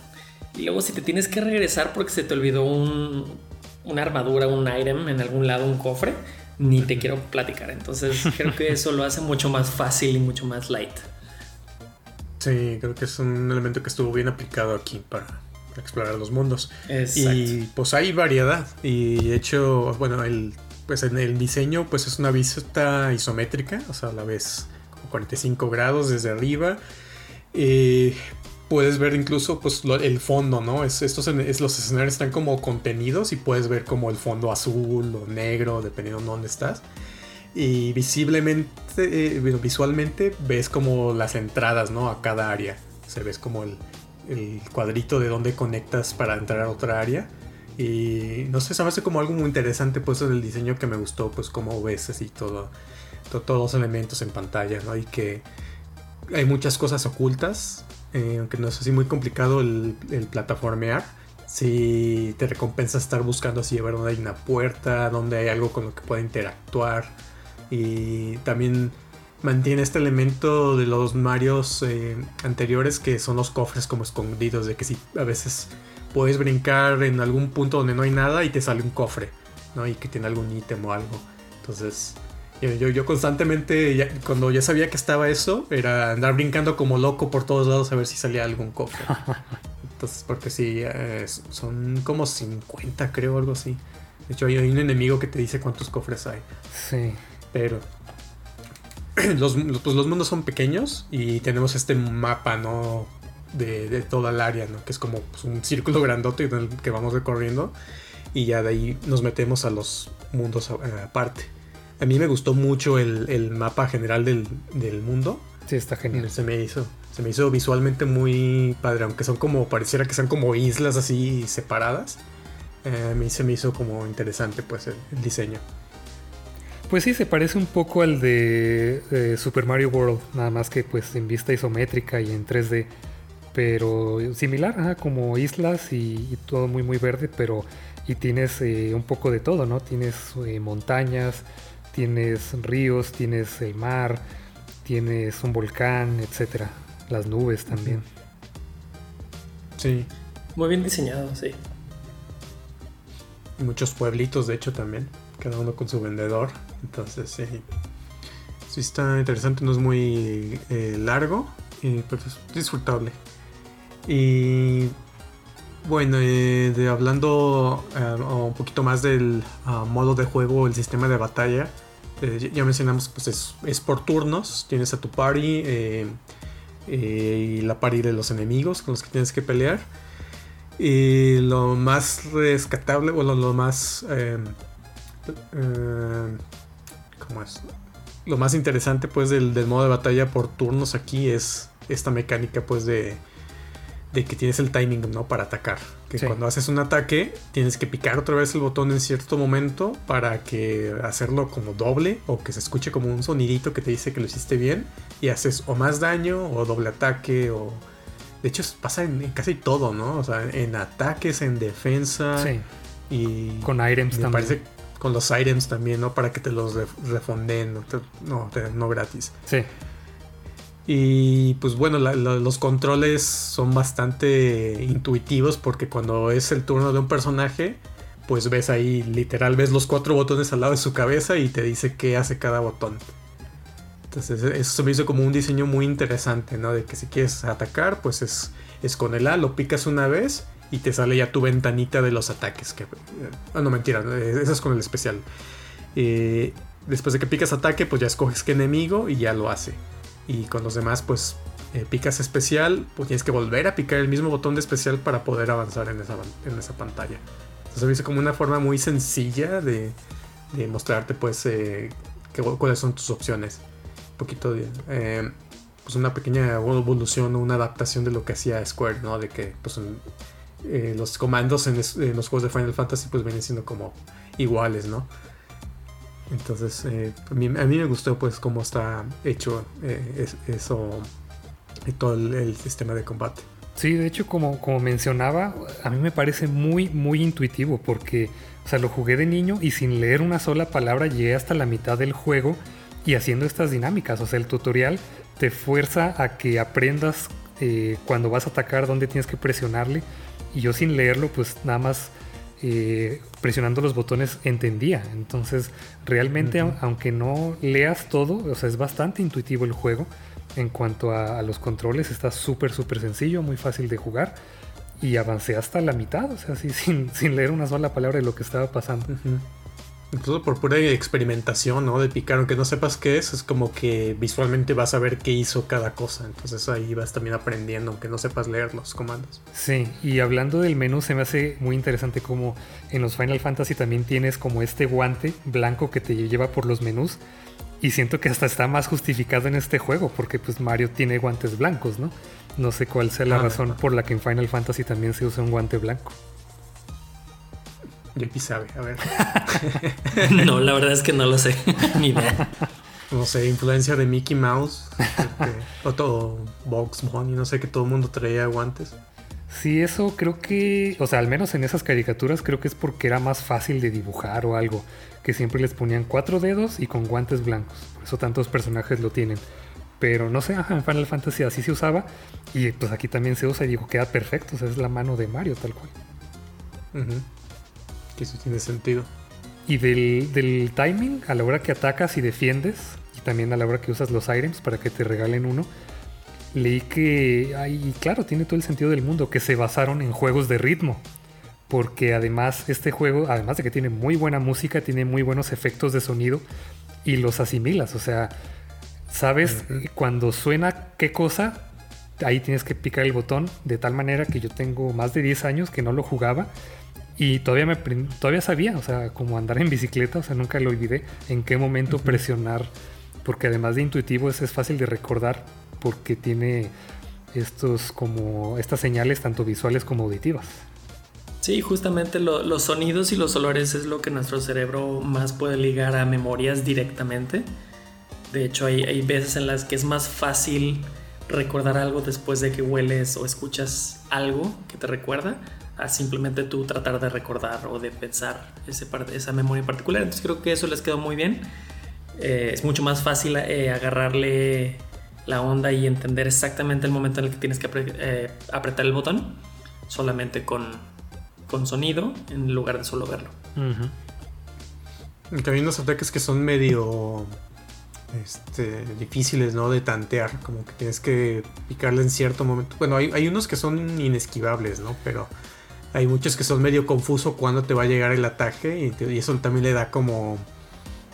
Y luego si te tienes que regresar porque se te olvidó un, una armadura, un item en algún lado, un cofre, ni te quiero platicar. Entonces creo que eso lo hace mucho más fácil y mucho más light. Sí, creo que es un elemento que estuvo bien aplicado aquí para, explorar los mundos. Exacto. Y pues hay variedad. Y de hecho, bueno, el, pues en el diseño pues es una vista isométrica, o sea, a la vez como 45 grados desde arriba. Eh, puedes ver incluso pues el fondo, ¿no? Es, estos es, los escenarios están como contenidos y puedes ver como el fondo azul o negro, dependiendo de dónde estás. Y visiblemente, eh, visualmente ves como las entradas, ¿no? A cada área. Se ves como el, el, cuadrito de dónde conectas para entrar a otra área. Y no sé, se me hace como algo muy interesante pues el diseño que me gustó, pues como ves así todo, todos los elementos en pantalla, ¿no? Y que hay muchas cosas ocultas, eh, aunque no es así muy complicado el, el plataformear. Si te recompensa estar buscando así a ver hay una puerta, dónde hay algo con lo que pueda interactuar. Y también mantiene este elemento de los Marios eh, anteriores que son los cofres como escondidos, de que si a veces puedes brincar en algún punto donde no hay nada y te sale un cofre, ¿no? Y que tiene algún ítem o algo. Entonces, yo, yo, constantemente, cuando ya sabía que estaba eso, era andar brincando como loco por todos lados a ver si salía algún cofre. Entonces, porque sí, eh, son como 50, creo, algo así. De hecho, hay, un enemigo que te dice cuántos cofres hay. Sí. Pero los, pues los mundos son pequeños y tenemos este mapa, ¿no? De, de toda el área, ¿no? Que es como pues, un círculo grandote que vamos recorriendo. Y ya de ahí nos metemos a los mundos aparte. A mí me gustó mucho el, mapa general del, mundo. Sí, está genial. Se me hizo. Se me hizo visualmente muy padre, aunque son como, pareciera que sean como islas así separadas. Eh, a mí se me hizo como interesante pues el, diseño. Pues sí, se parece un poco al de Super Mario World, nada más que pues en vista isométrica y en 3D. Pero similar, como islas y, todo muy muy verde, pero y tienes eh, un poco de todo, ¿no? Tienes eh, montañas, tienes ríos, tienes el mar, tienes un volcán, etcétera. Las nubes también. Sí. Muy bien diseñado, sí. Muchos pueblitos, de hecho, también. Cada uno con su vendedor. Entonces, sí. Sí, está interesante. No es muy eh, largo. Y pues es disfrutable. Y bueno, eh, de, hablando eh, un poquito más del ah, modo de juego, el sistema de batalla. Eh, ya mencionamos, pues es, por turnos. Tienes a tu party eh, eh, y la party de los enemigos con los que tienes que pelear. Y lo más rescatable, o lo más. ¿Cómo es? Lo más interesante, pues, del, del modo de batalla por turnos aquí es esta mecánica, pues, de de que tienes el timing, ¿no? Para atacar. Que cuando haces un ataque, tienes que picar otra vez el botón en cierto momento para que hacerlo como doble o que se escuche como un sonidito que te dice que lo hiciste bien y haces o más daño o doble ataque o... De hecho, pasa en, casi todo, ¿no? O sea, en ataques, en defensa. Sí. Y... Con items también. Parece con los items también, ¿no? Para que te los refonden, no, no, no gratis. Sí. Y pues bueno, los controles son bastante intuitivos porque cuando es el turno de un personaje, pues ves ahí, literal, ves los cuatro botones al lado de su cabeza y te dice qué hace cada botón. Entonces eso se me hizo como un diseño muy interesante, ¿no? De que si quieres atacar, pues es, es con el A, lo picas una vez y te sale ya tu ventanita de los ataques. Que, ah, no, mentira, eso es con el especial. Eh, después de que picas ataque, pues ya escoges qué enemigo y ya lo hace. Y con los demás, pues eh, picas especial, pues tienes que volver a picar el mismo botón de especial para poder avanzar en esa, en esa pantalla. Entonces me hizo como una forma muy sencilla de, mostrarte pues eh, cuáles son tus opciones. Un poquito. Eh, pues una pequeña evolución o una adaptación de lo que hacía Square, ¿no? De que pues los comandos en, en, los juegos de Final Fantasy pues vienen siendo como iguales, ¿no? Entonces, eh, a, mí, me gustó pues cómo está hecho eh, eso y todo el, sistema de combate. Sí, de hecho, como, como mencionaba, a mí me parece muy, muy intuitivo porque, o sea, lo jugué de niño y sin leer una sola palabra llegué hasta la mitad del juego y haciendo estas dinámicas. O sea, el tutorial te fuerza a que aprendas eh, cuando vas a atacar dónde tienes que presionarle y yo sin leerlo, pues nada más eh, presionando los botones entendía. Entonces, realmente, aunque no leas todo, o sea, es bastante intuitivo el juego. En cuanto a, los controles, está súper, súper sencillo, muy fácil de jugar. Y avancé hasta la mitad, o sea, así, sin, sin leer una sola palabra de lo que estaba pasando. Incluso por pura experimentación, ¿no? De picar, aunque no sepas qué es, es como que visualmente vas a ver qué hizo cada cosa. Entonces ahí vas también aprendiendo, aunque no sepas leer los comandos. Sí, y hablando del menú, se me hace muy interesante como en los Final Fantasy también tienes como este guante blanco que te lleva por los menús. Y siento que hasta está más justificado en este juego, porque pues Mario tiene guantes blancos, ¿no? No sé cuál sea la ah, razón por la que en Final Fantasy también se usa un guante blanco. JP sabe, a ver. no, la verdad es que no lo sé, ni idea. No sé, influencia de Mickey Mouse, este, o todo Box Bunny, no sé, que todo el mundo traía guantes. Sí, eso creo que, o sea, al menos en esas caricaturas creo que es porque era más fácil de dibujar o algo, que siempre les ponían cuatro dedos y con guantes blancos, por eso tantos personajes lo tienen. Pero no sé, en Final Fantasy así se usaba y pues aquí también se usa y digo, queda perfecto, o sea, es la mano de Mario tal cual. Que eso tiene sentido. Y del, del, timing, a la hora que atacas y defiendes, y también a la hora que usas los items para que te regalen uno, leí que, ay, claro, tiene todo el sentido del mundo, que se basaron en juegos de ritmo. Porque además este juego, además de que tiene muy buena música, tiene muy buenos efectos de sonido y los asimilas. O sea, sabes cuando suena qué cosa, ahí tienes que picar el botón de tal manera que yo tengo más de 10 años que no lo jugaba y todavía me todavía sabía, o sea, como andar en bicicleta, o sea, nunca lo olvidé en qué momento presionar, porque además de intuitivo es, es fácil de recordar porque tiene estos como estas señales tanto visuales como auditivas. Sí, justamente los sonidos y los olores es lo que nuestro cerebro más puede ligar a memorias directamente. De hecho, hay, hay veces en las que es más fácil recordar algo después de que hueles o escuchas algo que te recuerda a simplemente tú tratar de recordar o de pensar ese, esa memoria en particular. Entonces creo que eso les quedó muy bien. Eh, es mucho más fácil eh, agarrarle la onda y entender exactamente el momento en el que tienes que eh, apretar el botón, solamente con, con, sonido en lugar de solo verlo. También los ataques que son medio este, difíciles, ¿no? De tantear, como que tienes que picarle en cierto momento. Bueno, hay, hay unos que son inesquivables, ¿no? Pero hay muchos que son medio confuso cuando te va a llegar el ataque y, eso también le da como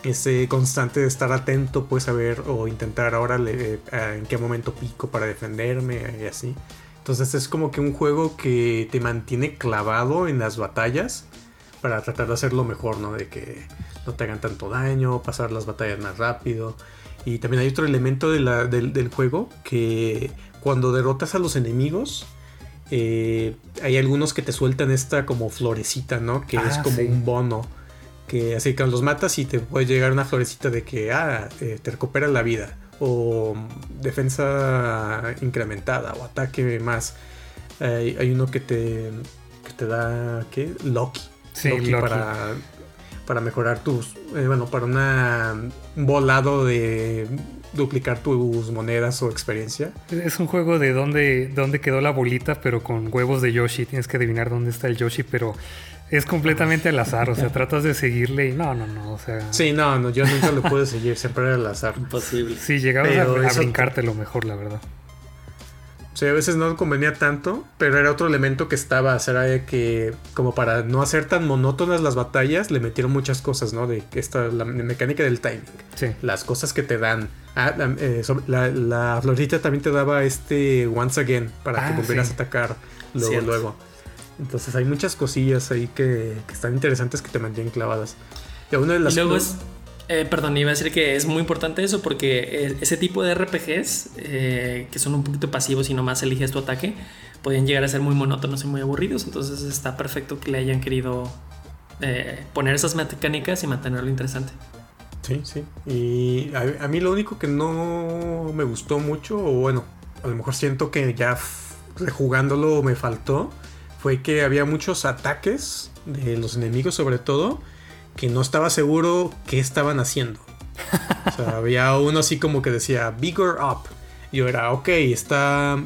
ese constante de estar atento, pues a ver o intentar ahora eh, en qué momento pico para defenderme y así. Entonces es como que un juego que te mantiene clavado en las batallas para tratar de hacerlo mejor, ¿no? De que no te hagan tanto daño, pasar las batallas más rápido. Y también hay otro elemento del juego que cuando derrotas a los enemigos, eh, hay algunos que te sueltan esta como florecita, ¿no? Que es ah, como un bono. Que así que los matas y te puede llegar una florecita de que, ah, eh, te recupera la vida. O defensa incrementada o ataque más. hay uno que te, que te da, ¿qué? Loki. Sí, Loki, para para mejorar tus, eh, bueno, para una, un volado de duplicar tus monedas o experiencia. Es un juego de dónde, dónde quedó la bolita, pero con huevos de Yoshi. Tienes que adivinar dónde está el Yoshi, pero es completamente al azar. O sea, tratas de seguirle y no, no, no. O sea. Sí, no, no, yo nunca lo pude seguir, siempre era al azar. Imposible. Sí, llegabas a, a brincarte lo mejor, la verdad. Sí, a veces no convenía tanto, pero era otro elemento que estaba, era que como para no hacer tan monótonas las batallas, le metieron muchas cosas, ¿no? De esta, la mecánica del timing. Sí. Las cosas que te dan. Ah, la, eh, la, florita también te daba este once again para que ah, volvieras a atacar luego, luego. Entonces hay muchas cosillas ahí que, están interesantes que te mantienen clavadas. Y, una de las luego eh, perdón, iba a decir que es muy importante eso porque eh, ese tipo de RPGs eh, que son un poquito pasivos y nomás eliges tu ataque pueden llegar a ser muy monótonos y muy aburridos. Entonces está perfecto que le hayan querido poner esas mecánicas y mantenerlo interesante. Sí, sí. Y a, mí lo único que no me gustó mucho, o bueno, a lo mejor siento que ya rejugándolo me faltó, fue que había muchos ataques de los enemigos sobre todo que no estaba seguro qué estaban haciendo. O sea, había uno así como que decía Bigger Up. Yo era, ok, está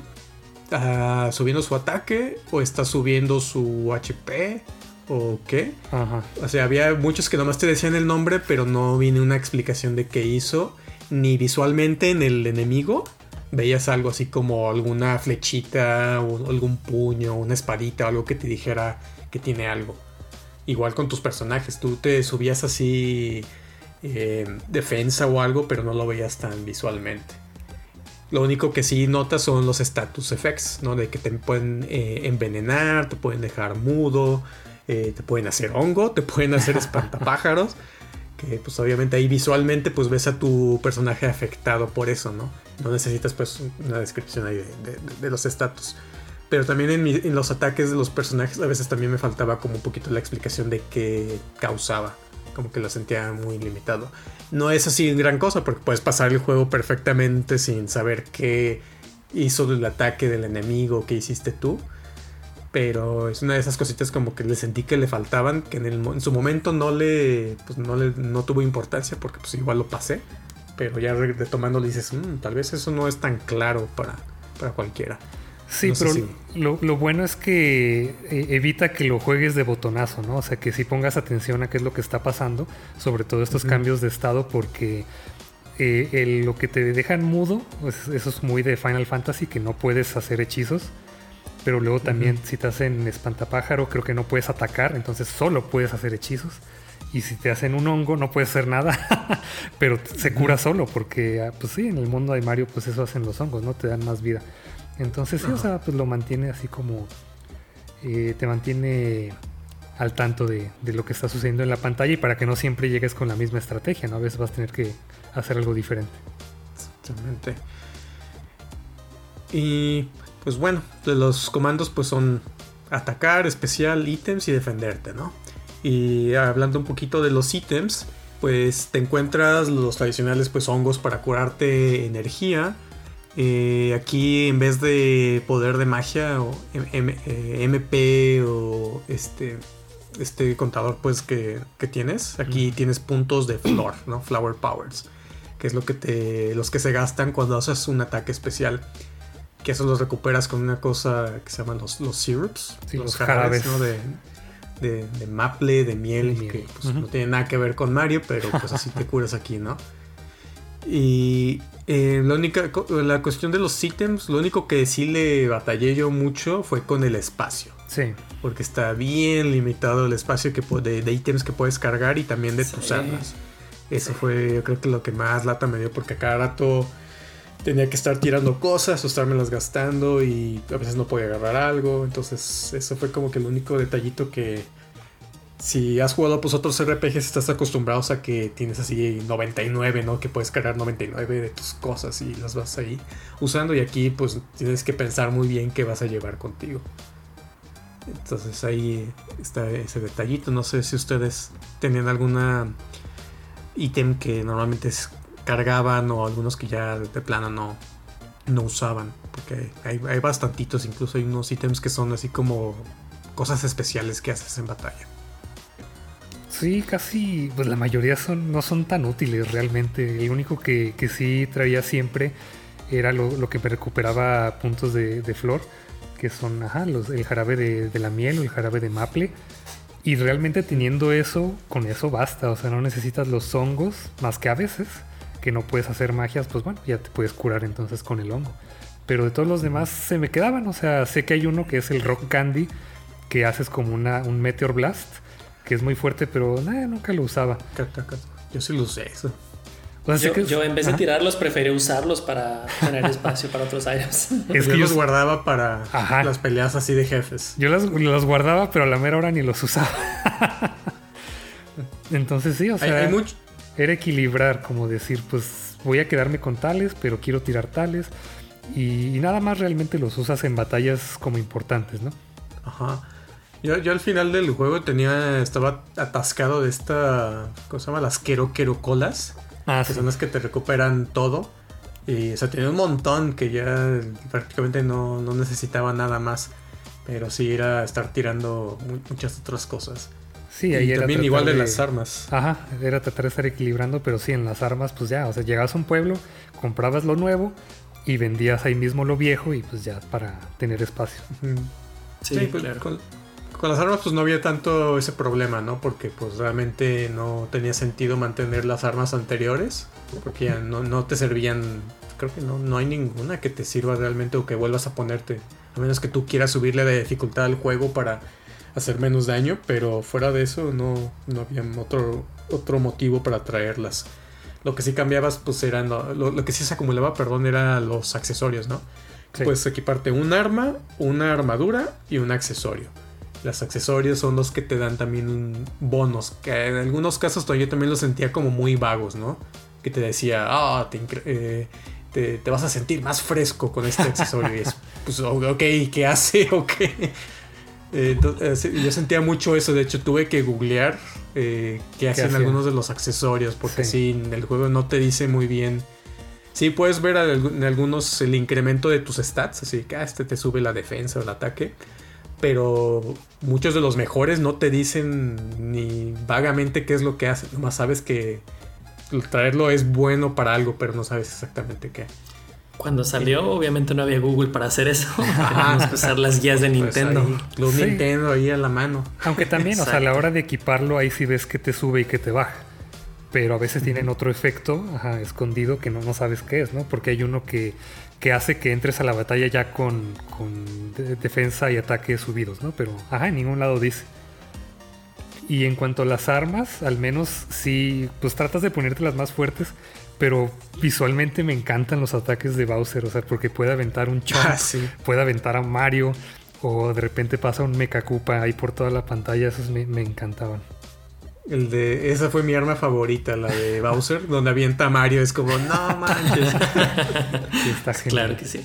ah, subiendo su ataque o está subiendo su HP o qué. O sea, había muchos que nomás te decían el nombre, pero no viene una explicación de qué hizo. Ni visualmente en el enemigo veías algo así como alguna flechita o algún puño, una espadita algo que te dijera que tiene algo igual con tus personajes. Tú te subías así eh, defensa o algo, pero no lo veías tan visualmente. Lo único que sí notas son los status effects, ¿no? De que te pueden eh, envenenar, te pueden dejar mudo, eh, te pueden hacer hongo, te pueden hacer espantapájaros. que pues obviamente ahí visualmente pues ves a tu personaje afectado por eso, ¿no? No necesitas pues una descripción ahí de, de los status. Pero también en, los ataques de los personajes a veces también me faltaba como un poquito la explicación de qué causaba. Como que lo sentía muy limitado. No es así gran cosa porque puedes pasar el juego perfectamente sin saber qué hizo el ataque del enemigo, qué hiciste tú. Pero es una de esas cositas como que le sentí que le faltaban, que en, el, en su momento no le, pues no le no tuvo importancia porque pues igual lo pasé. Pero ya retomando le dices, mm, tal vez eso no es tan claro para, para cualquiera. Sí, pero lo, bueno es que eh, evita que lo juegues de botonazo, ¿no? O sea, que si pongas atención a qué es lo que está pasando, sobre todo estos cambios de estado, porque eh, lo que te dejan mudo, pues eso es muy de Final Fantasy, que no puedes hacer hechizos. Pero luego también si te hacen espantapájaro, creo que no puedes atacar, entonces solo puedes hacer hechizos. Y si te hacen un hongo, no puedes hacer nada, pero se cura solo, porque, ah, pues sí, en el mundo de Mario, pues eso hacen los hongos, ¿no? Te dan más vida. Entonces, sí, o sea, pues lo mantiene así como. Eh, te mantiene al tanto de, lo que está sucediendo en la pantalla y para que no siempre llegues con la misma estrategia, ¿no? A veces vas a tener que hacer algo diferente. Exactamente. Y pues bueno, los comandos pues son atacar, especial, ítems y defenderte, ¿no? Y hablando un poquito de los ítems, pues te encuentras los tradicionales pues hongos para curarte energía, eh, aquí en vez de poder de magia o MP eh, o este, este contador pues que, tienes, aquí tienes puntos de flor, ¿no? Flower Powers, que es lo que te, los que se gastan cuando haces un ataque especial. Que eso los recuperas con una cosa que se llaman los, los syrups, los, jarabes, ¿no? de, de, maple, de miel, que pues, no tiene nada que ver con Mario, pero pues así te curas aquí, ¿no? Y eh, la única, la cuestión de los ítems, lo único que sí le batallé yo mucho fue con el espacio. Sí. Porque está bien limitado el espacio que, de, de ítems que puedes cargar y también de tus armas. Eso fue, yo creo que lo que más lata me dio, porque cada rato tenía que estar tirando cosas o estármelas gastando y a veces no podía agarrar algo. Entonces, eso fue como que el único detallito que, si has jugado pues otros RPGs estás acostumbrado a que tienes así 99, ¿no? Que puedes cargar 99 de tus cosas y las vas ahí usando y aquí pues tienes que pensar muy bien qué vas a llevar contigo. Entonces ahí está ese detallito. No sé si ustedes tenían alguna ítem que normalmente cargaban o algunos que ya de plano no, no usaban. Porque hay, hay bastantitos, incluso hay unos ítems que son así como cosas especiales que haces en batalla. Sí, casi, pues la mayoría son, no son tan útiles realmente. El único que, sí traía siempre era lo, que me recuperaba puntos de, flor, que son ajá, los, el jarabe de, la miel o el jarabe de maple. Y realmente teniendo eso, con eso basta. O sea, no necesitas los hongos, más que a veces, que no puedes hacer magias, pues bueno, ya te puedes curar entonces con el hongo. Pero de todos los demás se me quedaban. O sea, sé que hay uno que es el Rock Candy, que haces como una, un Meteor Blast que es muy fuerte, pero nunca lo usaba. Yo sí lo usé eso. yo, en vez de tirarlos preferí usarlos para tener espacio para otros items. Es que yo los guardaba para las peleas así de jefes. Yo los, guardaba, pero a la mera hora ni los usaba. Entonces sí, o sea, era equilibrar, como decir, pues voy a quedarme con tales, pero quiero tirar tales. Y, y nada más realmente los usas en batallas como importantes, ¿no? Ajá. Yo, al final del juego tenía. Estaba atascado de esta. ¿Cómo se llama? Las Quero Quero Colas. Ah, que son las que te recuperan todo. Y o sea, tenía un montón que ya prácticamente no, necesitaba nada más. Pero sí era estar tirando muchas otras cosas. Sí, ahí y también igual de, las armas. Ajá, era tratar de estar equilibrando, pero sí, en las armas, pues ya, o sea, llegabas a un pueblo, comprabas lo nuevo y vendías ahí mismo lo viejo y pues ya para tener espacio. Sí, pues, claro con las armas pues no había tanto ese problema, ¿no? Porque pues realmente no tenía sentido mantener las armas anteriores, porque ya no, te servían, creo que no, no hay ninguna que te sirva realmente o que vuelvas a ponerte, a menos que tú quieras subirle la dificultad al juego para hacer menos daño, pero fuera de eso no, no había otro, otro motivo para traerlas. Lo que sí cambiabas pues eran, lo, lo que sí se acumulaba, perdón, eran los accesorios, ¿no? Puedes equiparte un arma, una armadura y un accesorio los accesorios son los que te dan también bonos, que en algunos casos yo también los sentía como muy vagos, ¿no? Que te decía, ah, te, vas a sentir más fresco con este accesorio y pues, ok, ¿qué hace o qué? Eh, yo sentía mucho eso, de hecho tuve que googlear qué, hacen algunos de los accesorios, porque si en el juego no te dice muy bien. Sí, puedes ver en algunos el incremento de tus stats, así que ah, este te sube la defensa o el ataque pero muchos de los mejores no te dicen ni vagamente qué es lo que hacen, nomás sabes que traerlo es bueno para algo, pero no sabes exactamente qué. Cuando salió, obviamente no había Google para hacer eso. Teníamos que usar las guías de pues Nintendo. los Nintendo ahí a la mano. Aunque también, o sea, a la hora de equiparlo, ahí sí ves que te sube y que te baja. Pero a veces tienen otro efecto escondido que no, no sabes qué es, ¿no? Porque hay uno que que hace que entres a la batalla ya con, defensa y ataque subidos, ¿no? Pero, ajá, en ningún lado dice. Y en cuanto a las armas, al menos sí, pues tratas de ponerte las más fuertes, pero visualmente me encantan los ataques de Bowser, o sea, porque puede aventar un chomp, ah, puede aventar a Mario, o de repente pasa un Mecha Koopa ahí por toda la pantalla, esos me, me encantaban. El de. Esa fue mi arma favorita, la de Bowser, donde avienta a Mario. Es como, no manches. sí, está genial. Claro que sí.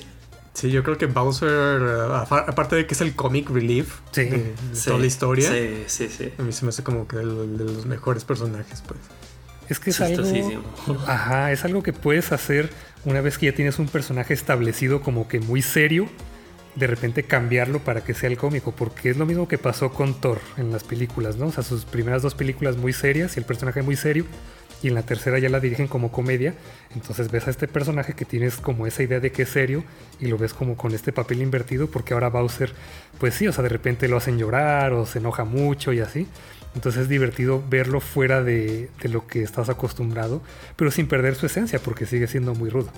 Sí, yo creo que Bowser, eh, aparte de que es el comic relief de, toda la historia, sí, sí, sí. a mí se me hace como que de, los mejores personajes, pues. Es que es algo. Ajá, es algo que puedes hacer una vez que ya tienes un personaje establecido como que muy serio de repente cambiarlo para que sea el cómico, porque es lo mismo que pasó con Thor en las películas, ¿no? O sea, sus primeras dos películas muy serias y el personaje muy serio, y en la tercera ya la dirigen como comedia, entonces ves a este personaje que tienes como esa idea de que es serio y lo ves como con este papel invertido, porque ahora Bowser, pues sí, o sea, de repente lo hacen llorar o se enoja mucho y así. Entonces es divertido verlo fuera de, de lo que estás acostumbrado, pero sin perder su esencia, porque sigue siendo muy rudo.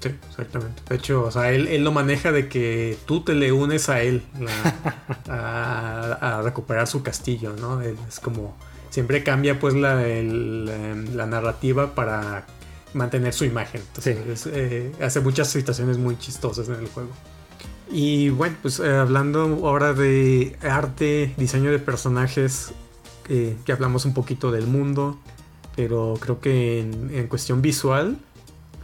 Sí, exactamente. De hecho, o sea, él, lo maneja de que tú te le unes a él a, recuperar su castillo, ¿no? Es como, siempre cambia pues la, la narrativa para mantener su imagen. Entonces, eh, hace muchas situaciones muy chistosas en el juego. Y bueno, pues eh, hablando ahora de arte, diseño de personajes, eh, que hablamos un poquito del mundo, pero creo que en cuestión visual,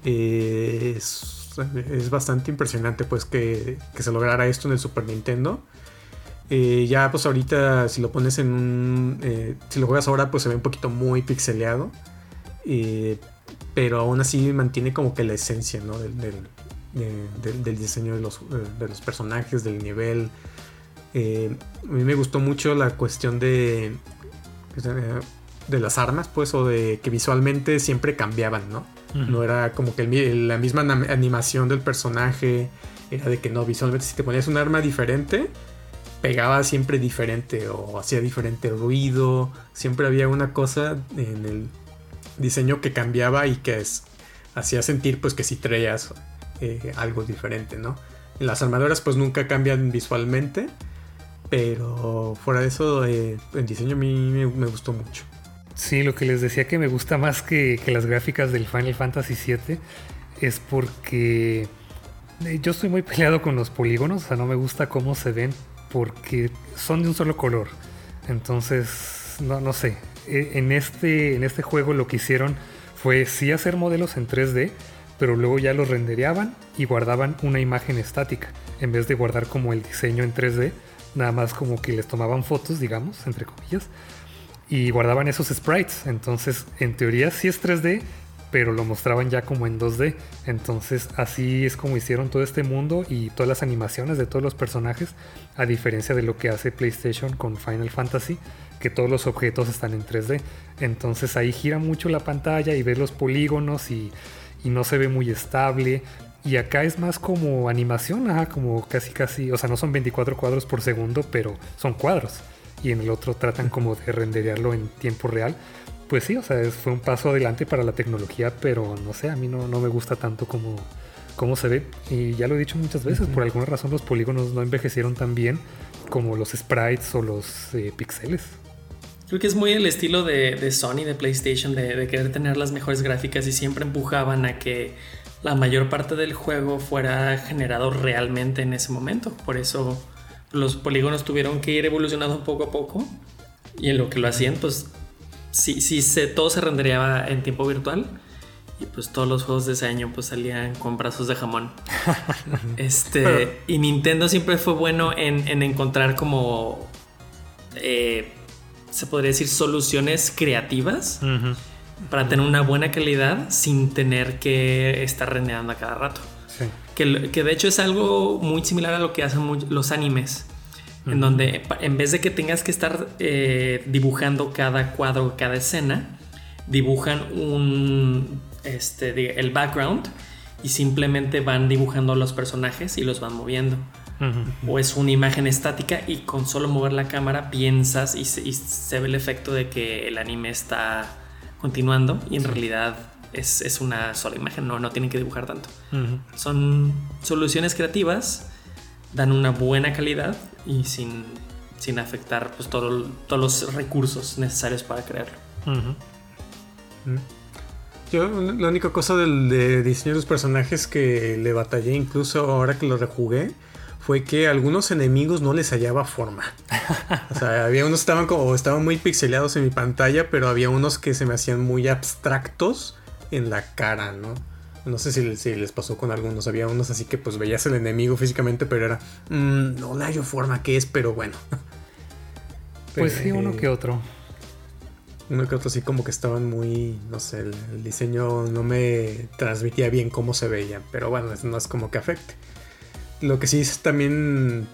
es, bastante impresionante pues que, se lograra esto en el Super Nintendo. Eh, ya pues ahorita si lo pones en un... Eh, si lo juegas ahora pues se ve un poquito muy pixeleado. Eh, pero aún así mantiene como que la esencia del, diseño de los, de los, personajes, del nivel. a mí me gustó mucho la cuestión de... De las armas pues o de que visualmente siempre cambiaban, ¿no? No era como que la misma animación del personaje. Era de que no, visualmente si te ponías un arma diferente, pegaba siempre diferente o hacía diferente ruido. Siempre había una cosa en el diseño que cambiaba y que hacía sentir pues que si traías eh, algo diferente, ¿no? Las armaduras pues nunca cambian visualmente, pero fuera de eso eh, el diseño a mí me gustó mucho. Sí, lo que les decía que me gusta más que, las gráficas del Final Fantasy VII es porque eh, yo estoy muy peleado con los polígonos, o sea, no me gusta cómo se ven porque son de un solo color. Entonces, no, no sé. E, en este, en este juego lo que hicieron fue sí hacer modelos en 3D, pero luego ya los rendereaban y guardaban una imagen estática, en vez de guardar como el diseño en 3D, nada más como que les tomaban fotos, digamos, entre comillas, y guardaban esos sprites. Entonces, en teoría sí es 3D, pero lo mostraban ya como en 2D. Entonces, así es como hicieron todo este mundo y todas las animaciones de todos los personajes, a diferencia de lo que hace PlayStation con Final Fantasy, que todos los objetos están en 3D. Entonces, ahí gira mucho la pantalla y ves los polígonos y, no se ve muy estable. Y acá es más como animación, como casi casi, o sea, no son 24 cuadros por segundo, pero son cuadros y en el otro tratan como de renderearlo en tiempo real. Pues sí, o sea, fue un paso adelante para la tecnología, pero no sé, a mí no, no me gusta tanto como, como se ve. Y ya lo he dicho muchas veces, por alguna razón los polígonos no envejecieron tan bien como los sprites o los eh, pixeles. Creo que es muy el estilo de, Sony, de PlayStation, de, de, querer tener las mejores gráficas y siempre empujaban a que la mayor parte del juego fuera generado realmente en ese momento. Por eso los polígonos tuvieron que ir evolucionando poco a poco y en lo que lo hacían, pues sí, sí se, todo se rendereaba en tiempo virtual. Y pues todos los juegos de ese año pues salían con brazos de jamón. este, y Nintendo siempre fue bueno en, encontrar como, eh, se podría decir, soluciones creativas para tener una buena calidad sin tener que estar renegando a cada rato. Que, de hecho es algo muy similar a lo que hacen los animes. En donde en vez de que tengas que estar eh, dibujando cada cuadro, cada escena, dibujan un este, el background y simplemente van dibujando los personajes y los van moviendo. O es una imagen estática y con solo mover la cámara piensas y se, ve el efecto de que el anime está continuando y en realidad es, una sola imagen, no, no tienen que dibujar tanto. Son soluciones creativas, dan una buena calidad y sin, sin afectar pues, todos los recursos necesarios para crearlo. Yo, la única cosa del, de diseño de los personajes que le batallé, incluso ahora que lo rejugué, fue que algunos enemigos no les hallaba forma. O sea, había unos que estaban como estaban muy pixeleados en mi pantalla, pero había unos que se me hacían muy abstractos en la cara, ¿no? No sé si, les pasó con algunos. Había unos así que pues veías el enemigo físicamente, pero era. Mm, no le hallo forma que es, pero bueno. Pues sí, uno que otro. Uno que otro sí como que estaban muy. No sé, el, diseño no me transmitía bien cómo se veían. Pero bueno, no es como que afecte. Lo que sí es también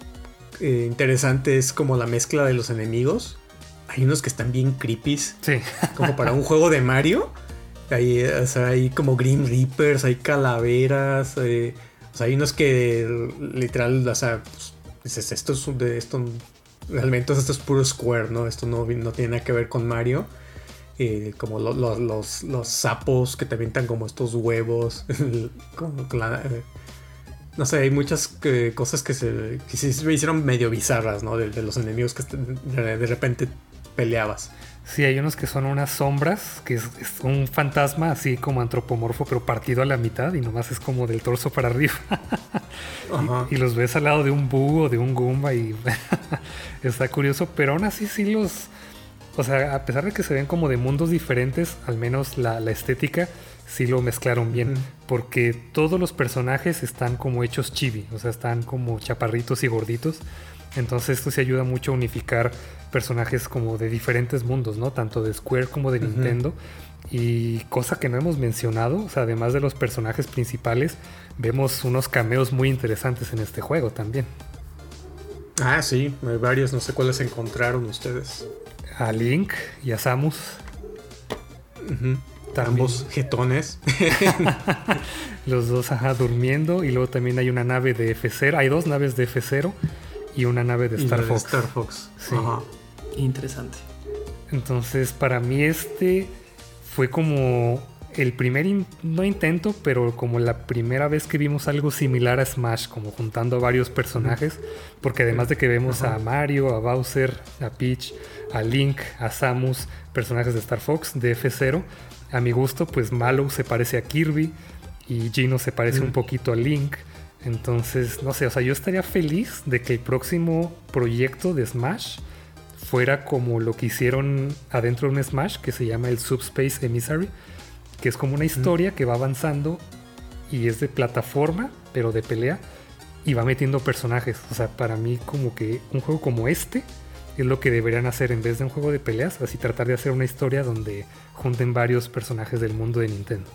eh, interesante es como la mezcla de los enemigos. Hay unos que están bien creepy. Sí. Como para un juego de Mario. Hay, hay como Green Reapers, hay calaveras, eh, hay unos que literal, o sea, pues, esto es de esto, realmente esto es puro Square, ¿no? Esto no, no tiene nada que ver con Mario. Eh, como los, los, sapos que te avientan como estos huevos. no sé, hay muchas cosas que se, que me hicieron medio bizarras, ¿no? De, los enemigos que de repente peleabas. Sí, hay unos que son unas sombras, que es, un fantasma así como antropomorfo, pero partido a la mitad y nomás es como del torso para arriba. y, los ves al lado de un búho, de un gumba y está curioso, pero aún así sí los... O sea, a pesar de que se ven como de mundos diferentes, al menos la, estética sí lo mezclaron bien, porque todos los personajes están como hechos chibi, o sea, están como chaparritos y gorditos. Entonces esto se ayuda mucho a unificar personajes como de diferentes mundos, ¿no? Tanto de Square como de Nintendo. Y cosa que no hemos mencionado, o sea, además de los personajes principales, vemos unos cameos muy interesantes en este juego también. Ah, sí, hay varios, no sé cuáles encontraron ustedes. A Link y a Samus. Ambos jetones. Los dos, ajá, durmiendo. Y luego también hay una nave de F0. Hay dos naves de F0 y una nave de Star Fox. Star Fox. Sí. Interesante. Entonces, para mí este fue como el primer, no intento, pero como la primera vez que vimos algo similar a Smash, como juntando a varios personajes, porque además de que vemos a Mario, a Bowser, a Peach, a Link, a Samus, personajes de Star Fox, de F0, a mi gusto, pues Mallow se parece a Kirby y Gino se parece un poquito a Link. Entonces, no sé, o sea, yo estaría feliz de que el próximo proyecto de Smash fuera como lo que hicieron adentro de un Smash que se llama el Subspace Emissary, que es como una historia que va avanzando y es de plataforma, pero de pelea, y va metiendo personajes. O sea, para mí como que un juego como este es lo que deberían hacer en vez de un juego de peleas, así tratar de hacer una historia donde junten varios personajes del mundo de Nintendo.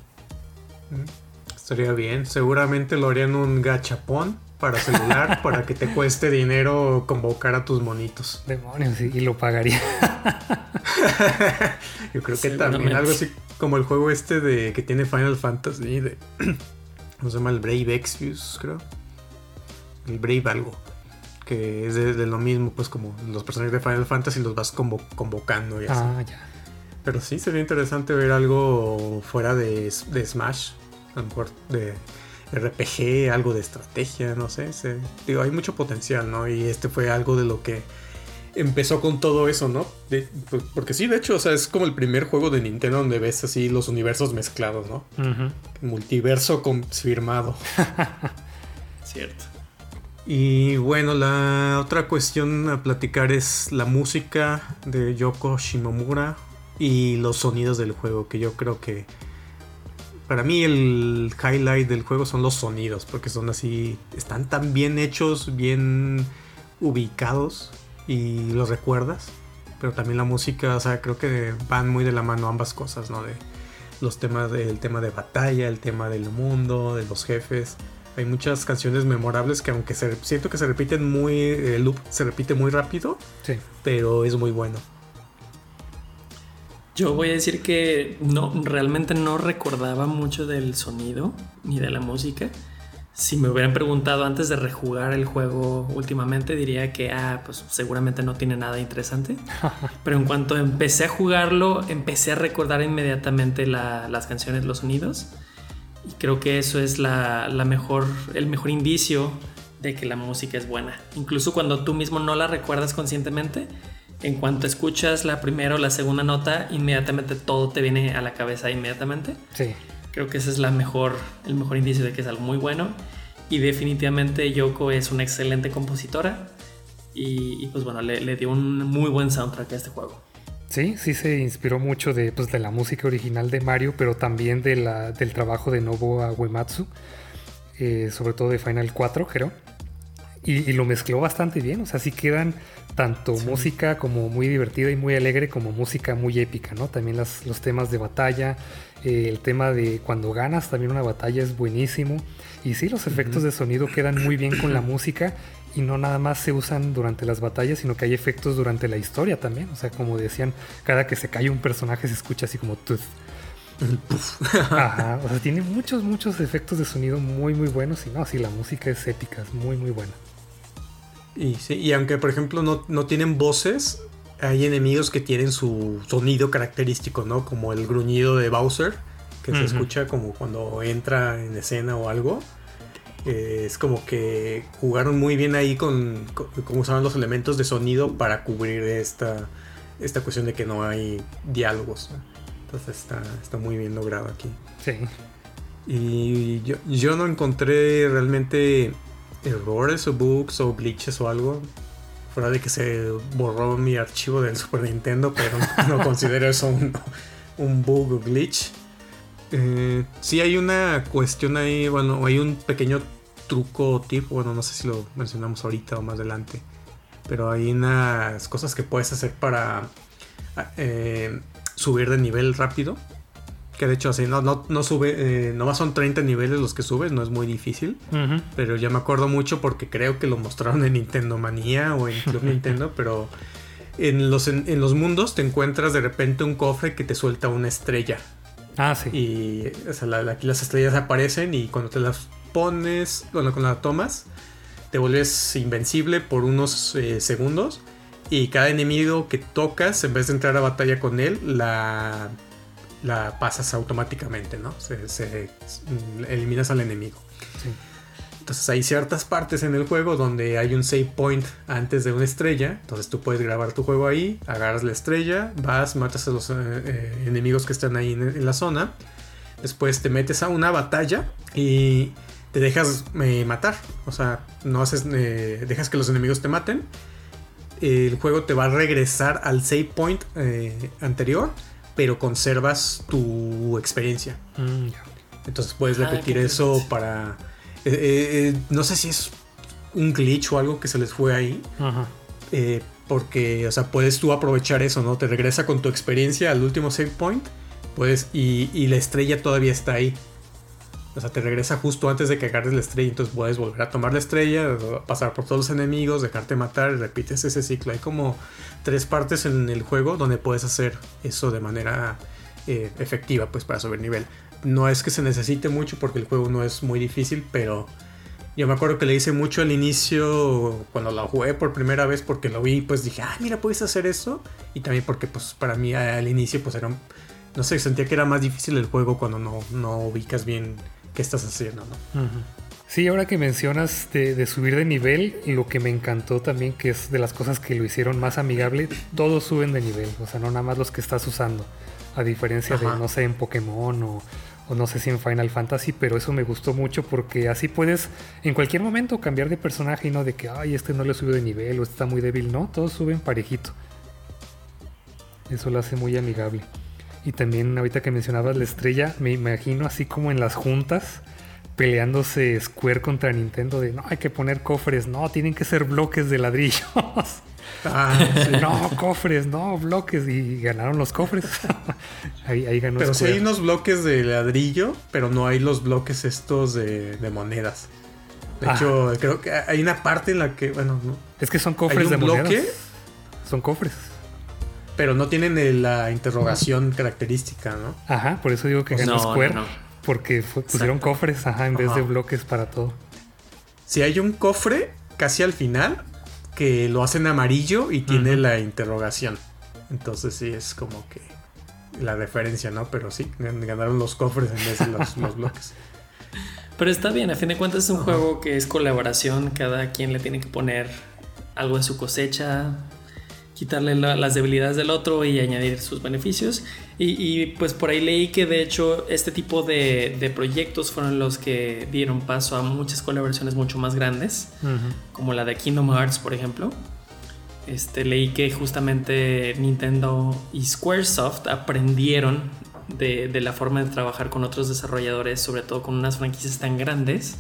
Estaría bien, seguramente lo harían un gachapón para celular para que te cueste dinero convocar a tus monitos. Demonios, y lo pagaría. Yo creo que también algo así como el juego este de que tiene Final Fantasy de ¿cómo se llama? El Brave Exvius, creo. El Brave algo. Que es de, lo mismo, pues como los personajes de Final Fantasy los vas convocando y así. Ah, ya. Pero sí, sería interesante ver algo fuera de, de Smash. A lo mejor de RPG, algo de estrategia, no sé. digo, hay mucho potencial, ¿no? Y este fue algo de lo que empezó con todo eso, ¿no? Porque sí, de hecho, o sea, es como el primer juego de Nintendo donde ves así los universos mezclados, ¿no? Multiverso confirmado. Cierto. Y bueno, la otra cuestión a platicar es la música de Yoko Shimomura y los sonidos del juego, que yo creo que para mí el highlight del juego son los sonidos, porque son así, están tan bien hechos, bien ubicados y los recuerdas. Pero también la música, o sea, creo que van muy de la mano ambas cosas, ¿no? De los temas del tema de batalla, el tema del mundo, de los jefes. Hay muchas canciones memorables que aunque se, siento que se repiten muy, el loop se repite muy rápido, Sí. pero es muy bueno. Yo voy a decir que no, realmente no recordaba mucho del sonido ni de la música. Si me hubieran preguntado antes de rejugar el juego últimamente, diría que, ah, pues seguramente no tiene nada interesante. Pero en cuanto empecé a jugarlo, empecé a recordar inmediatamente la- las canciones, los sonidos. Y creo que eso es la, la mejor, el mejor indicio de que la música es buena. Incluso cuando tú mismo no la recuerdas conscientemente, en cuanto escuchas la primera o la segunda nota, inmediatamente todo te viene a la cabeza inmediatamente. Sí. Creo que ese es la mejor, el mejor indicio de que es algo muy bueno. Y definitivamente Yoko es una excelente compositora. Y, y pues bueno, le, le dio un muy buen soundtrack a este juego. Sí, sí se inspiró mucho de, pues, de la música original de Mario, pero también de la, del trabajo de Nobuo Uematsu, eh, sobre todo de Final 4, creo. Y, y lo mezcló bastante bien, o sea, sí quedan tanto música como muy divertida y muy alegre, como música muy épica, ¿no? También las- los temas de batalla, eh, el tema de cuando ganas también una batalla es buenísimo. Y sí, los efectos de sonido quedan muy bien con la música y no nada más se usan durante las batallas, sino que hay efectos durante la historia también. O sea, como decían, cada que se cae un personaje se escucha así como tooth. Ajá, o sea, tiene muchos, muchos efectos de sonido muy, muy buenos. Y no, sí, la música es épica, es muy, muy buena. Y, sí, y aunque por ejemplo no, no tienen voces, hay enemigos que tienen su sonido característico, ¿no? Como el gruñido de Bowser, que se escucha como cuando entra en escena o algo. Eh, es como que jugaron muy bien ahí con, con cómo usaban los elementos de sonido para cubrir esta, esta cuestión de que no hay diálogos. ¿no? Entonces está, está muy bien logrado aquí. Sí. Y yo, yo no encontré realmente errores o bugs o glitches o algo. Fuera de que se borró mi archivo del Super Nintendo, pero no, no considero eso un, un bug o glitch. Eh, sí hay una cuestión ahí, bueno, hay un pequeño truco o tip, bueno, no sé si lo mencionamos ahorita o más adelante. Pero hay unas cosas que puedes hacer para eh, subir de nivel rápido. Que de hecho así, no, no, no sube, eh, nomás son 30 niveles los que subes, no es muy difícil. Pero ya me acuerdo mucho porque creo que lo mostraron en Nintendo Manía o en Club Nintendo, pero en los, en, en los mundos te encuentras de repente un cofre que te suelta una estrella. Ah, sí. Y o sea, la- aquí las estrellas aparecen y cuando te las pones, bueno, cuando la tomas, te vuelves invencible por unos eh, segundos. Y cada enemigo que tocas, en vez de entrar a batalla con él, la, la pasas automáticamente, ¿no? Se, se- eliminas al enemigo. Sí. Entonces hay ciertas partes en el juego donde hay un save point antes de una estrella. Entonces tú puedes grabar tu juego ahí, agarras la estrella, vas, matas a los eh, eh, enemigos que están ahí en, en la zona. Después te metes a una batalla y te dejas eh, matar. O sea, no haces, eh, dejas que los enemigos te maten. El juego te va a regresar al save point eh, anterior, pero conservas tu experiencia. Mm. Entonces puedes Ah, repetir eso para... eh, eh, eh, no sé si es un glitch o algo que se les fue ahí. Ajá. eh, porque, o sea, puedes tú aprovechar eso, ¿no? Te regresa con tu experiencia al último save point. Puedes, y, y la estrella todavía está ahí. O sea, te regresa justo antes de que agarres la estrella. Entonces puedes volver a tomar la estrella, pasar por todos los enemigos, dejarte matar y repites ese ciclo. Hay como tres partes en el juego donde puedes hacer eso de manera eh, efectiva, pues para subir nivel. No es que se necesite mucho porque el juego no es muy difícil, pero yo me acuerdo que le hice mucho al inicio cuando lo jugué por primera vez porque lo vi, pues dije, ah, mira, puedes hacer eso. Y también porque pues para mí al inicio pues era, no sé, sentía que era más difícil el juego cuando no, no ubicas bien qué estás haciendo, ¿no? Sí, ahora que mencionas de, de subir de nivel, lo que me encantó también, que es de las cosas que lo hicieron más amigable, todos suben de nivel, o sea, no nada más los que estás usando, a diferencia Ajá. de, no sé, en Pokémon o, o no sé si en Final Fantasy, pero eso me gustó mucho porque así puedes en cualquier momento cambiar de personaje y no de que, ay, este no le subió de nivel o este está muy débil, no, todos suben parejito. Eso lo hace muy amigable. Y también ahorita que mencionabas la estrella, me imagino así como en las juntas peleándose Square contra Nintendo de no hay que poner cofres, no, tienen que ser bloques de ladrillos. Ah, no, cofres, no, bloques. Y ganaron los cofres. ahí, ahí, ganó Pero sí hay unos bloques de ladrillo, pero no hay los bloques estos de, monedas. De hecho, creo que hay una parte en la que, bueno, no. Es que son cofres de bloque, monedas. Son cofres. Pero no tienen la interrogación característica, ¿no? Ajá, por eso digo que ganó Square. Porque pusieron cofres, ajá, en vez de bloques para todo. Si hay un cofre casi al final que lo hacen amarillo y tiene la interrogación. Entonces sí es como que la referencia, ¿no? Pero sí, ganaron los cofres en vez de los, bloques. Pero está bien, a fin de cuentas es un juego que es colaboración, cada quien le tiene que poner algo de su cosecha, quitarle las debilidades del otro y añadir sus beneficios. Y, pues por ahí leí que de hecho este tipo de, proyectos fueron los que dieron paso a muchas colaboraciones mucho más grandes, como la de Kingdom Hearts, por ejemplo. Este, leí que justamente Nintendo y Squaresoft aprendieron de, de la forma de trabajar con otros desarrolladores, sobre todo con unas franquicias tan grandes,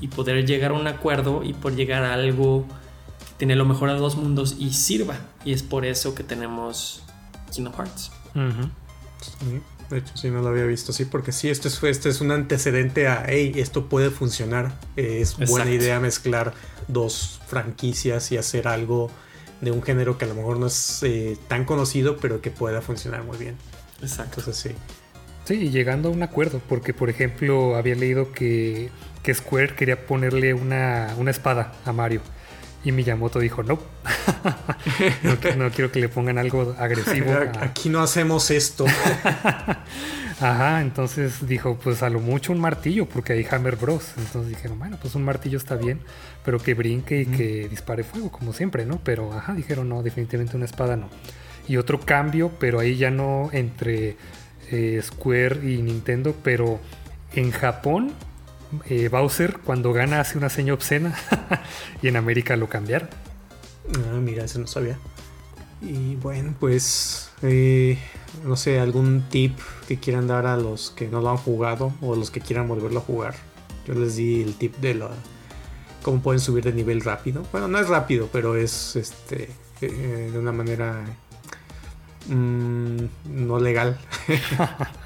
y poder llegar a un acuerdo y por llegar a algo tiene lo mejor de dos mundos y sirva. Y es por eso que tenemos Kingdom Hearts. de hecho, sí, no lo había visto así, porque sí, esto es, este es un antecedente a, hey, esto puede funcionar. es buena idea mezclar dos franquicias y hacer algo de un género que a lo mejor no es eh, tan conocido, pero que pueda funcionar muy bien. Exacto. Entonces, sí. Sí, llegando a un acuerdo, porque por ejemplo había leído que, que Square quería ponerle una, una espada a Mario. Y Miyamoto dijo, no. no, quiero que le pongan algo agresivo. Aquí no hacemos esto. Ajá, entonces dijo, pues a lo mucho un martillo, porque hay Hammer Bros. Entonces dijeron, bueno, pues un martillo está bien, pero que brinque y que dispare fuego, como siempre, ¿no? Pero, ajá, dijeron, no, definitivamente una espada no. Y otro cambio, pero ahí ya no entre eh, Square y Nintendo, pero en Japón eh, Bowser cuando gana hace una seña obscena y en América lo cambiaron. Ah, mira, eso no sabía. Y bueno, pues eh, no sé, algún tip que quieran dar a los que no lo han jugado o los que quieran volverlo a jugar. Yo les di el tip de lo, cómo pueden subir de nivel rápido. Bueno, no es rápido, pero es este eh, de una manera mm, no legal.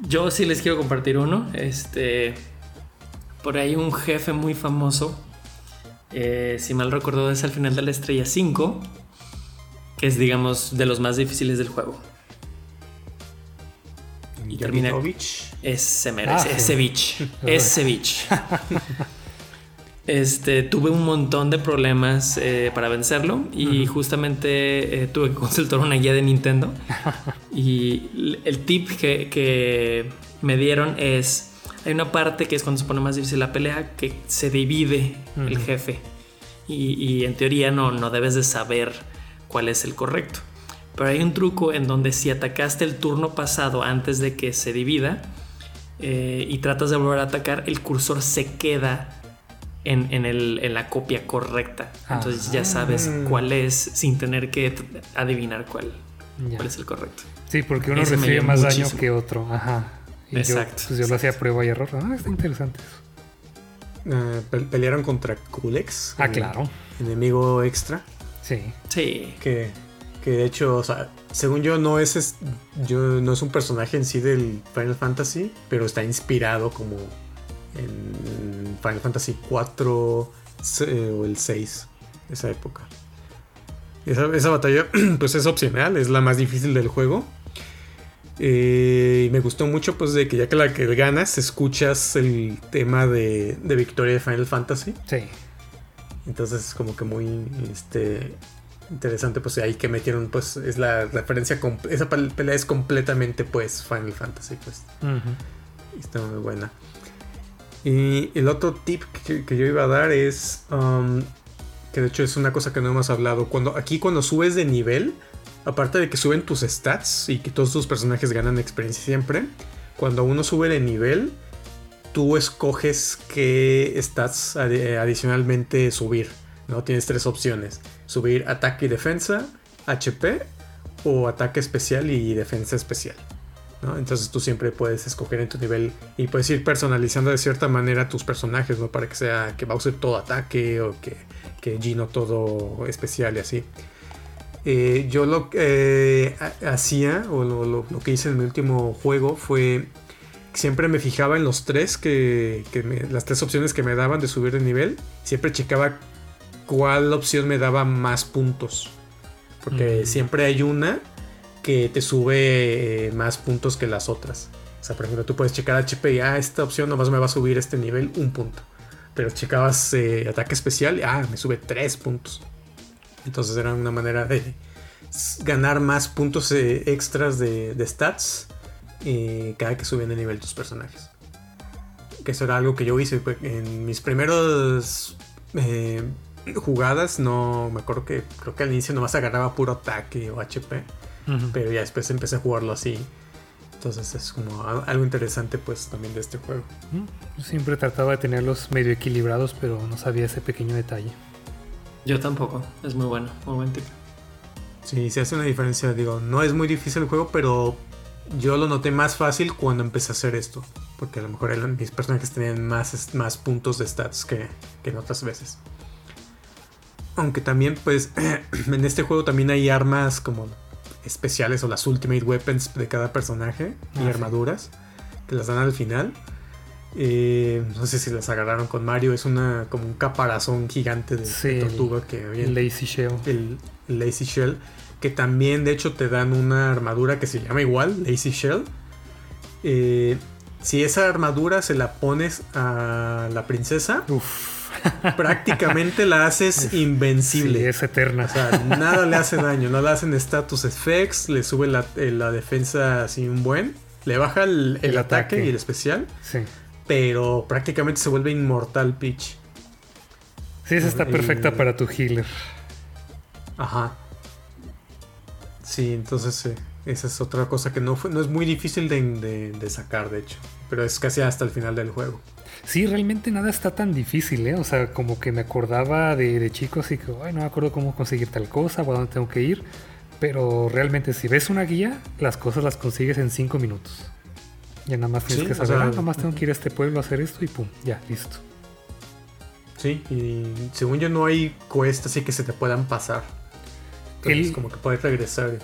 Yo sí les quiero compartir uno. Este. Por ahí un jefe muy famoso. Eh, si mal recuerdo, es al final de la estrella 5. Que es, digamos, de los más difíciles del juego. Y termina. Ese merece. Ah, ese. Este, tuve un montón de problemas eh, para vencerlo y justamente eh, tuve que consultar una guía de Nintendo. y el tip que, me dieron es, hay una parte que es cuando se pone más difícil la pelea, que se divide el jefe. Y, en teoría no, no debes de saber cuál es el correcto. Pero hay un truco en donde si atacaste el turno pasado antes de que se divida eh, y tratas de volver a atacar, el cursor se queda en, la copia correcta. Entonces ya sabes ah. cuál es sin tener que adivinar cuál, cuál es el correcto. Sí, porque uno recibe más daño que otro. Ajá. Exacto. Yo, pues yo lo hacía prueba y error. Ah, está interesante eso. Eh, pelearon contra Kulex. Ah, claro. Enemigo extra. Sí. Sí. Que, que de hecho, o sea, según yo no es, yo no es un personaje en sí del Final Fantasy, pero está inspirado como en Final Fantasy 4 eh, o el 6, esa época. Esa, batalla pues es opcional, es la más difícil del juego. Eh, y me gustó mucho pues de que ya que la que ganas escuchas el tema de, de victoria de Final Fantasy. Sí. Entonces es como que muy este, interesante pues ahí que metieron pues es la referencia, esa pelea es completamente pues Final Fantasy pues. Está muy buena. Y el otro tip que, yo iba a dar es, um, que de hecho es una cosa que no hemos hablado, cuando aquí cuando subes de nivel, aparte de que suben tus stats y que todos tus personajes ganan experiencia siempre, cuando uno sube de nivel, tú escoges qué stats adicionalmente subir, ¿no? Tienes tres opciones, subir ataque y defensa, HP o ataque especial y defensa especial. Entonces tú siempre puedes escoger en tu nivel y puedes ir personalizando de cierta manera tus personajes, ¿no? Para que sea que Bowser todo ataque o que, que Gino todo especial y así. Eh, yo lo que eh, hacía, o lo, que hice en mi último juego fue siempre me fijaba en los tres que, las tres opciones que me daban de subir de nivel. Siempre checaba cuál opción me daba más puntos. Porque mm. siempre hay una que te sube eh, más puntos que las otras. O sea, por ejemplo, tú puedes checar HP y, ah, esta opción nomás me va a subir este nivel un punto. Pero checabas eh, ataque especial y, ah, me sube tres puntos. Entonces era una manera de ganar más puntos eh, extras de, stats cada que subían de nivel tus personajes. Que eso era algo que yo hice en mis primeros jugadas. No me acuerdo que creo que al inicio nomás agarraba puro ataque o HP pero ya después empecé a jugarlo así. Entonces es como algo interesante pues también de este juego. siempre trataba de tenerlos medio equilibrados, pero no sabía ese pequeño detalle. Yo tampoco, es muy bueno, muy buen tip. Sí, se hace una diferencia, digo, no es muy difícil el juego, pero yo lo noté más fácil cuando empecé a hacer esto, porque a lo mejor mis personajes tenían más, más puntos de stats que, que en otras veces. Aunque también pues en este juego también hay armas como especiales o las ultimate weapons de cada personaje y ah, armaduras que las dan al final. Eh, no sé si las agarraron con Mario. Es una como un caparazón gigante de, tortuga que el Lazy Shell. El, Lazy Shell. Que también, de hecho, te dan una armadura que se llama igual, Lazy Shell. Eh, si esa armadura se la pones a la princesa, prácticamente la haces invencible. es eterna. O sea, nada le hace daño, no le hacen status effects, le sube la, eh, defensa así un buen, le baja el, ataque. y el especial. Sí. Pero prácticamente se vuelve inmortal Peach. Sí, esa está perfecta para tu healer. Ajá. Sí, entonces eh, esa es otra cosa que no, fue, no es muy difícil de sacar, de hecho. Pero es casi hasta el final del juego. Sí, realmente nada está tan difícil, ¿eh? O sea, como que me acordaba de, de chicos y que, ay, no me acuerdo cómo conseguir tal cosa o a dónde tengo que ir. Pero realmente si ves una guía, las cosas las consigues en 5 minutos. Ya nada más tienes que saber, ah, nada más tengo que ir a este pueblo a hacer esto y pum, ya, listo. Sí, y según yo no hay cuestas así que se te puedan pasar. Entonces, como que puedes regresar.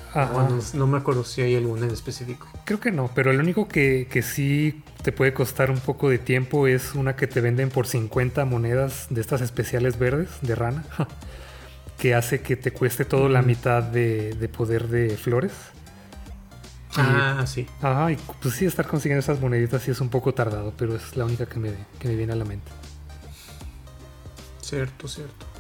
No, me acuerdo si hay alguna en específico. Creo que no, pero el único que, que sí te puede costar un poco de tiempo es una que te venden por 50 monedas de estas especiales verdes de rana, que hace que te cueste todo la mitad de, poder de flores. Ah, sí. Ajá, y pues sí, estar consiguiendo esas moneditas sí es un poco tardado, pero es la única que me, que me viene a la mente. Cierto, cierto.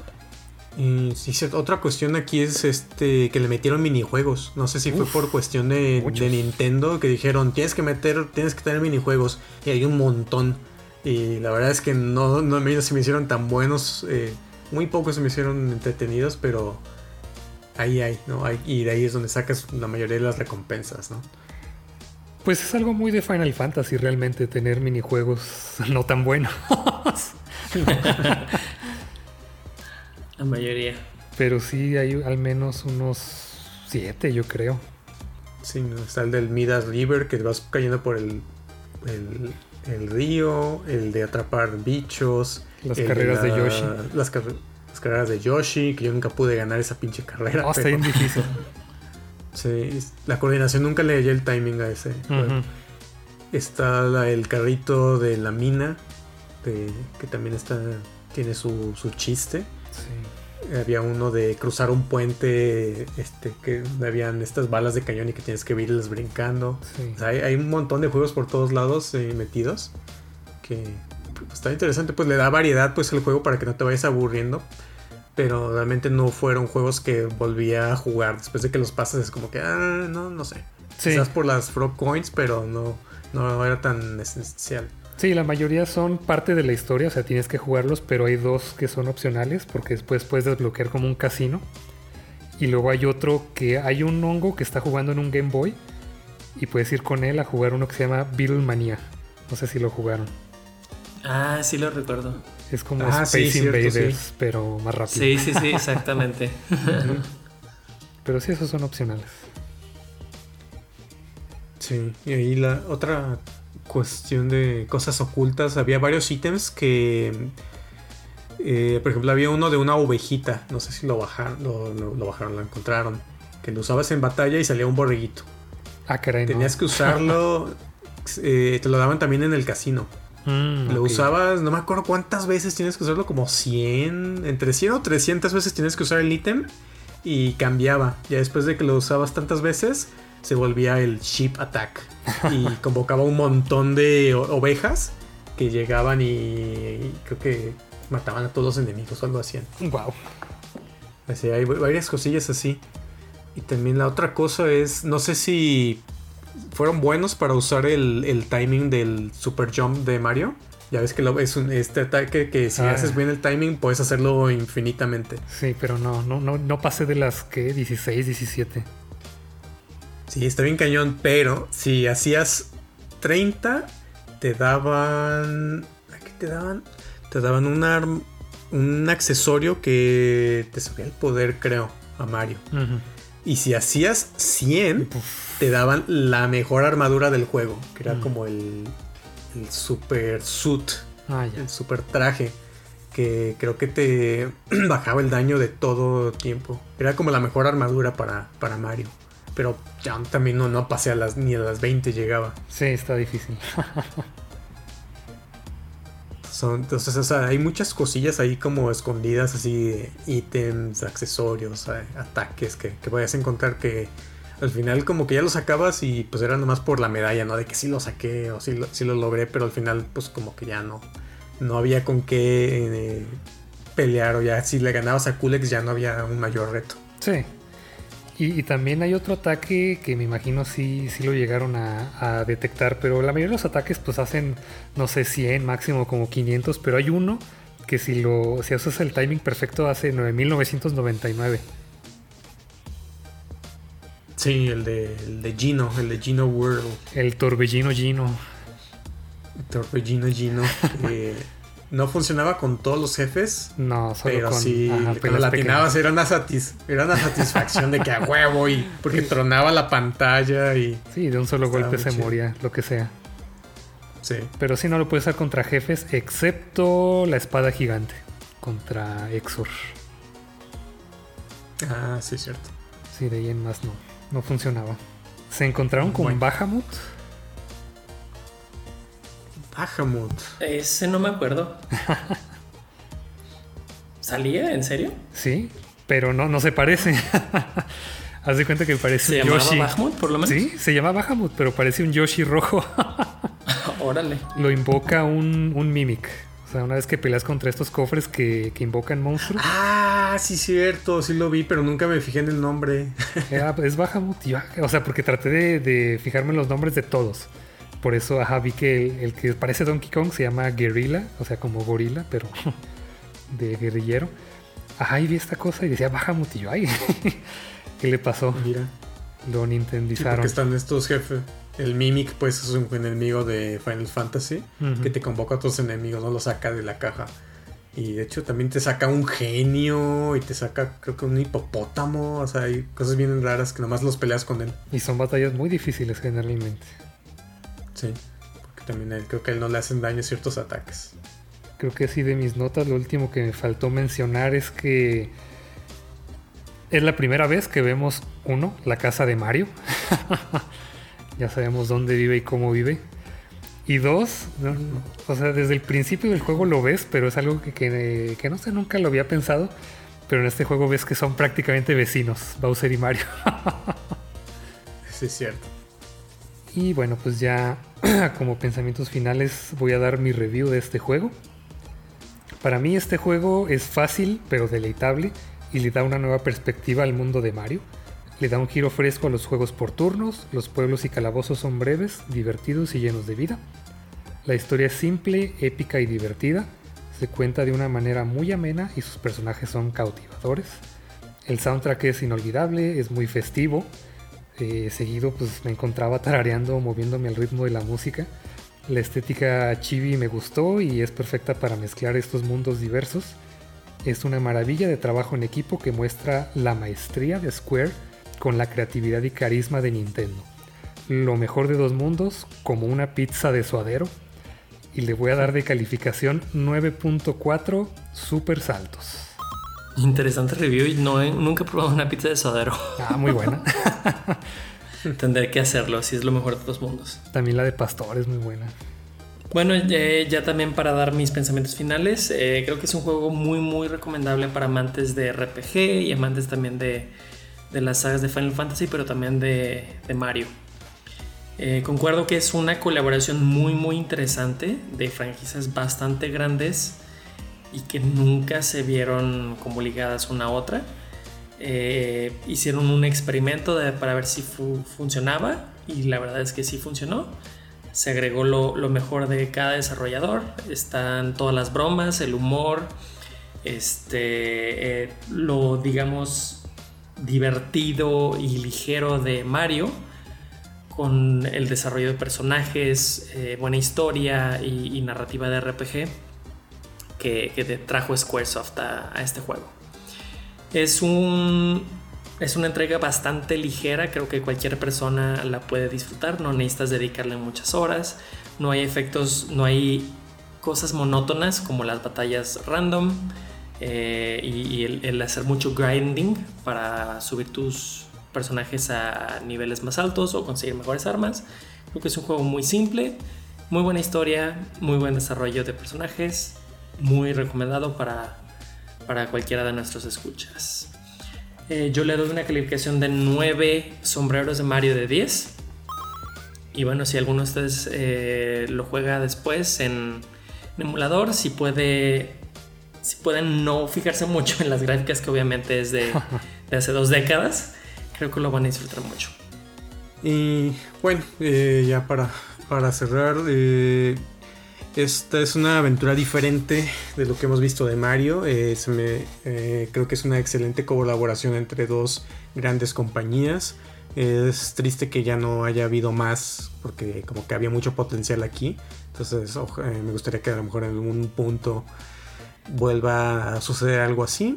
Y otra cuestión aquí es este que le metieron minijuegos. No sé si fue por cuestión de, Nintendo que dijeron tienes que meter, tienes que tener minijuegos. Y hay un montón. Y la verdad es que no, no se me hicieron tan buenos. Eh, muy pocos se me hicieron entretenidos, pero ahí hay, ¿no? Hay, y de ahí es donde sacas la mayoría de las recompensas, ¿no? Pues es algo muy de Final Fantasy realmente tener minijuegos no tan buenos. La mayoría. Pero sí hay al menos unos siete, yo creo. Sí, está el del Midas River, que vas cayendo por el, el, río, el de atrapar bichos. Las carreras de, Yoshi. Las, carreras de Yoshi, que yo nunca pude ganar esa pinche carrera. Oh, está bien difícil. sí, la coordinación nunca le di el timing a ese. Está el carrito de la mina, que también está tiene su, su chiste. Había uno de cruzar un puente, este, que habían estas balas de cañón y que tienes que irles brincando. hay, un montón de juegos por todos lados eh, metidos. Que pues, está interesante, pues le da variedad pues el juego para que no te vayas aburriendo. Pero realmente no fueron juegos que volvía a jugar después de que los pasas. Es como que, ah, no, no sé. Quizás por las Frog Coins, pero no, no era tan esencial. Sí, la mayoría son parte de la historia, o sea, tienes que jugarlos, pero hay dos que son opcionales porque después puedes desbloquear como un casino. Y luego hay otro que hay un hongo que está jugando en un Game Boy y puedes ir con él a jugar uno que se llama Beatlemania. No sé si lo jugaron. Ah, sí lo recuerdo. Es como ah, Space Invaders, pero más rápido. Sí, sí, sí, exactamente. pero sí, esos son opcionales. Sí, y ahí la otra cuestión de cosas ocultas, había varios ítems que, eh, por ejemplo, había uno de una ovejita, no sé si lo bajaron, lo, bajaron, lo encontraron, que lo usabas en batalla y salía un borreguito. Ah, caray. Tenías que usarlo, eh, te lo daban también en el casino. Mm, lo usabas, no me acuerdo cuántas veces tienes que usarlo, como 100, entre 100 o 300 veces tienes que usar el ítem y cambiaba. Ya después de que lo usabas tantas veces, se volvía el Sheep Attack y convocaba un montón de ovejas que llegaban y, creo que mataban a todos los enemigos o algo así. Wow. Así, hay varias cosillas así. Y también la otra cosa es, no sé si fueron buenos para usar el, timing del super jump de Mario. Ya ves que lo, es un, este ataque que si ah. haces bien el timing puedes hacerlo infinitamente. Sí, pero no, no, no, no pasé de las que 16, 17. Sí, está bien cañón, pero si hacías 30, te daban. ¿Qué te daban? Te daban un, un accesorio que te subía el poder, creo, a Mario. Y si hacías 100, te daban la mejor armadura del juego, que era como el, el super suit, ah, el super traje, que creo que te bajaba el daño de todo tiempo. Era como la mejor armadura para, para Mario. Pero ya también no, no pasé a las, ni a las 20 llegaba. Sí, está difícil. Son, entonces, o sea, hay muchas cosillas ahí como escondidas, así, ítems, accesorios, ataques que, que vayas a encontrar que al final como que ya lo sacabas y pues era nomás por la medalla, ¿no? De que sí lo saqué o sí lo, lo logré, pero al final pues como que ya no, no había con qué eh, pelear o ya si le ganabas a Kulex ya no había un mayor reto. Sí, y, también hay otro ataque que me imagino sí, sí lo llegaron a, detectar, pero la mayoría de los ataques pues hacen, no sé, 100, máximo como 500, pero hay uno que si lo si haces el timing perfecto hace 9999. Sí, el de, el de Gino, el de Gino World. El torbellino Gino. El torbellino Gino. no funcionaba con todos los jefes. No, solo pero con, sí, cuando latinabas era una, era una satisfacción de que a huevo y porque tronaba la pantalla y... Sí, de un solo golpe se moría, lo que sea. Sí. Pero sí no lo puedes usar contra jefes, excepto la espada gigante, contra Exor. Ah, sí, cierto. Sí, de ahí en más no, no funcionaba. Se encontraron con Bahamut Bahamut. Ese no me acuerdo. ¿Salía? ¿En serio? Sí, pero no, no se parece. Haz de cuenta que parece un Yoshi. Bahamut, por lo menos? Sí, se llama Bahamut, pero parece un Yoshi rojo. Órale. Lo invoca un, un Mimic. O sea, una vez que peleas contra estos cofres que, invocan monstruos. Ah, sí, cierto, sí lo vi, pero nunca me fijé en el nombre. es Bahamut. O sea, porque traté de, de fijarme en los nombres de todos. Por eso, ajá, vi que el, que parece Donkey Kong se llama Guerrilla, o sea, como gorila, pero de guerrillero. Ajá, y vi esta cosa y decía, baja mutillo, ay, ¿qué le pasó? Mira. Lo nintendizaron. Sí, porque están estos jefes. El Mimic, pues, es un enemigo de Final Fantasy que te convoca a tus enemigos, no lo saca de la caja. Y de hecho también te saca un genio y te saca creo que un hipopótamo. O sea, hay cosas bien raras que nomás los peleas con él. Y son batallas muy difíciles generalmente. Sí, porque también creo que a él no le hacen daño ciertos ataques. Creo que sí, de mis notas, lo último que me faltó mencionar es que es la primera vez que vemos, uno, la casa de Mario. ya sabemos dónde vive y cómo vive. Y dos, o sea, desde el principio del juego lo ves, pero es algo que, que, que, no sé, nunca lo había pensado. Pero en este juego ves que son prácticamente vecinos, Bowser y Mario. sí, es cierto. Y bueno, pues ya como pensamientos finales voy a dar mi review de este juego. Para mí este juego es fácil pero deleitable y le da una nueva perspectiva al mundo de Mario. Le da un giro fresco a los juegos por turnos, los pueblos y calabozos son breves, divertidos y llenos de vida. La historia es simple, épica y divertida, se cuenta de una manera muy amena y sus personajes son cautivadores. El soundtrack es inolvidable, es muy festivo, eh, seguido pues me encontraba tarareando, moviéndome al ritmo de la música. La estética chibi me gustó y es perfecta para mezclar estos mundos diversos. Es una maravilla de trabajo en equipo que muestra la maestría de Square con la creatividad y carisma de Nintendo. lo mejor de dos mundos como una pizza de suadero y le voy a dar de calificación 9.4 super saltos. Interesante review y no nunca he probado una pizza de suadero. Ah, muy buena. Tendré que hacerlo, si es lo mejor de dos mundos. También la de pastor es muy buena. Bueno, ya también para dar mis pensamientos finales, eh, creo que es un juego muy, muy recomendable para amantes de RPG y amantes también de, de las sagas de Final Fantasy, pero también de, de Mario. Eh, concuerdo que es una colaboración muy, muy interesante de franquicias bastante grandes y que nunca se vieron como ligadas una a otra. Eh, hicieron un experimento para ver si funcionaba y la verdad es que sí funcionó se agregó lo, mejor de cada desarrollador. Están todas las bromas, el humor, este, eh, lo digamos divertido y ligero de Mario, con el desarrollo de personajes, eh, buena historia y, narrativa de RPG que, trajo Squaresoft a este juego. Es un es una entrega bastante ligera, creo que cualquier persona la puede disfrutar, no necesitas dedicarle muchas horas, no hay efectos, no hay cosas monótonas como las batallas random eh, y, el, hacer mucho grinding para subir tus personajes a niveles más altos o conseguir mejores armas. Creo que es un juego muy simple, muy buena historia, muy buen desarrollo de personajes, muy recomendado para, para cualquiera de nuestros escuchas. Eh, yo le doy una calificación de 9 sombreros de Mario de 10. Y bueno, si alguno de ustedes eh, lo juega después en, emulador, si puede. Si pueden no fijarse mucho en las gráficas, que obviamente es de, hace dos décadas, creo que lo van a disfrutar mucho. Y bueno, eh, ya para, para cerrar, esta es una aventura diferente de lo que hemos visto de Mario. Eh, eh, creo que es una excelente colaboración entre dos grandes compañías. Es triste que ya no haya habido más porque como que había mucho potencial aquí. Entonces eh, me gustaría que a lo mejor en algún punto vuelva a suceder algo así.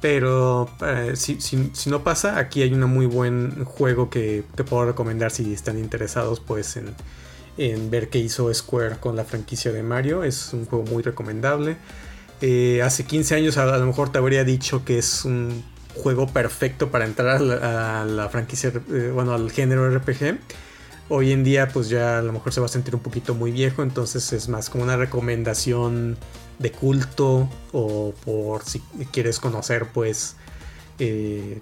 Pero si, no pasa, aquí hay un muy buen juego que te puedo recomendar si están interesados pues en en ver qué hizo Square con la franquicia de Mario. Es un juego muy recomendable. Eh, hace 15 años a, lo mejor te habría dicho que es un juego perfecto para entrar a la, franquicia, eh, bueno, al género RPG. Hoy en día pues ya a lo mejor se va a sentir un poquito muy viejo, entonces es más como una recomendación de culto o por si quieres conocer pues eh,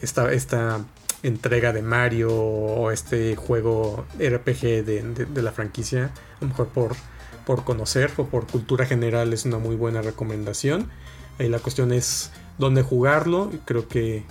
esta, esta entrega de Mario o este juego RPG de, la franquicia, a lo mejor por, por conocer o por cultura general es una muy buena recomendación. Ahí la cuestión es dónde jugarlo, creo que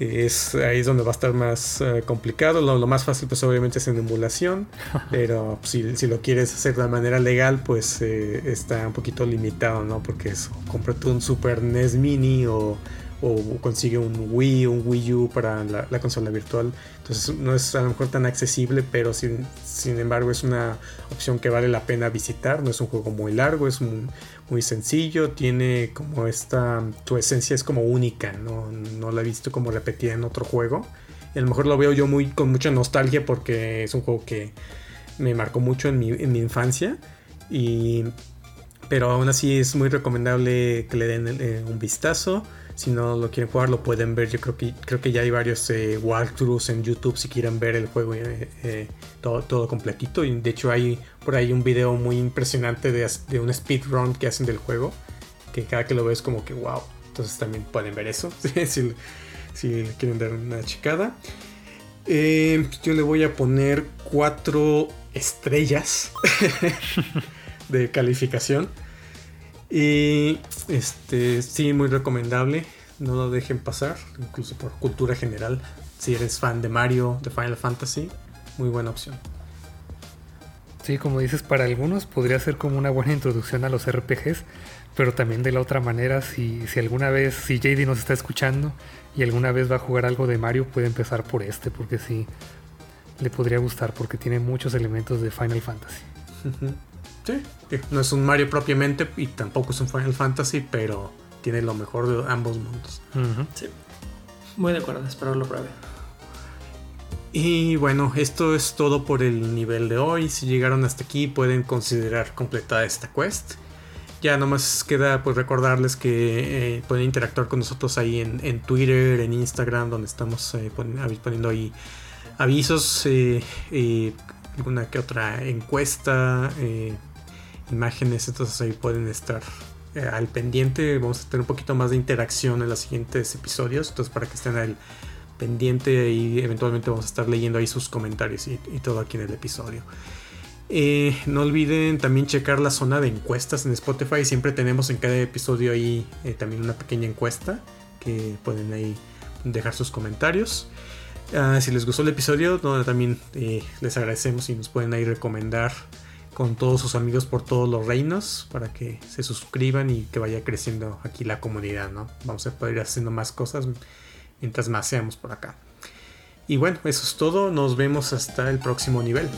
es, ahí es donde va a estar más eh, complicado. Lo, más fácil pues obviamente es en emulación, pero si, si, lo quieres hacer de manera legal pues eh, está un poquito limitado, ¿no? Porque es, cómprate un Super NES Mini o o consigue un Wii, un Wii U para la, consola virtual. Entonces no es a lo mejor tan accesible, pero sin, sin, embargo es una opción que vale la pena visitar. No es un juego muy largo, es muy sencillo, tiene como esta, tu esencia es como única, no, no la he visto como repetida en otro juego. a lo mejor lo veo yo muy con mucha nostalgia porque es un juego que me marcó mucho en mi, en mi infancia. Y, pero aún así es muy recomendable que le den eh, un vistazo. Si no lo quieren jugar, lo pueden ver. Yo creo que, creo que ya hay varios eh, walkthroughs en YouTube si quieren ver el juego eh, eh, todo, todo completito. De hecho hay por ahí un video muy impresionante de, de un speedrun que hacen del juego. Que cada que lo ves como que wow. Entonces también pueden ver eso. si, si quieren dar una checada. yo le voy a poner cuatro estrellas de calificación. Y este sí, muy recomendable. No lo dejen pasar, incluso por cultura general. Si eres fan de Mario, de Final Fantasy, muy buena opción. Sí, como dices, para algunos podría ser como una buena introducción a los RPGs, pero también de la otra manera, si, si alguna vez, si JD nos está escuchando y alguna vez va a jugar algo de Mario, puede empezar por este, porque sí, le podría gustar, porque tiene muchos elementos de Final Fantasy. Sí, no es un Mario propiamente y tampoco es un Final Fantasy, pero tiene lo mejor de ambos mundos. Sí, muy de acuerdo, espero lo pruebe. Y bueno, esto es todo por el nivel de hoy. Si llegaron hasta aquí pueden considerar completada esta quest. Ya nomás queda pues recordarles que eh, pueden interactuar con nosotros ahí en, Twitter, en Instagram, donde estamos eh, poniendo ahí avisos, eh, alguna que otra encuesta, imágenes, entonces ahí pueden estar al pendiente. Vamos a tener un poquito más de interacción en los siguientes episodios, entonces para que estén al pendiente y eventualmente vamos a estar leyendo ahí sus comentarios y todo aquí en el episodio. Eh, no olviden también checar la zona de encuestas en Spotify. Siempre tenemos en cada episodio ahí eh, también una pequeña encuesta que pueden ahí dejar sus comentarios. Ah, si les gustó el episodio, también eh, les agradecemos y nos pueden ahí recomendar con todos sus amigos por todos los reinos para que se suscriban y que vaya creciendo aquí la comunidad. ¿no? Vamos a poder ir haciendo más cosas mientras más seamos por acá. Y bueno, eso es todo. Nos vemos hasta el próximo nivel.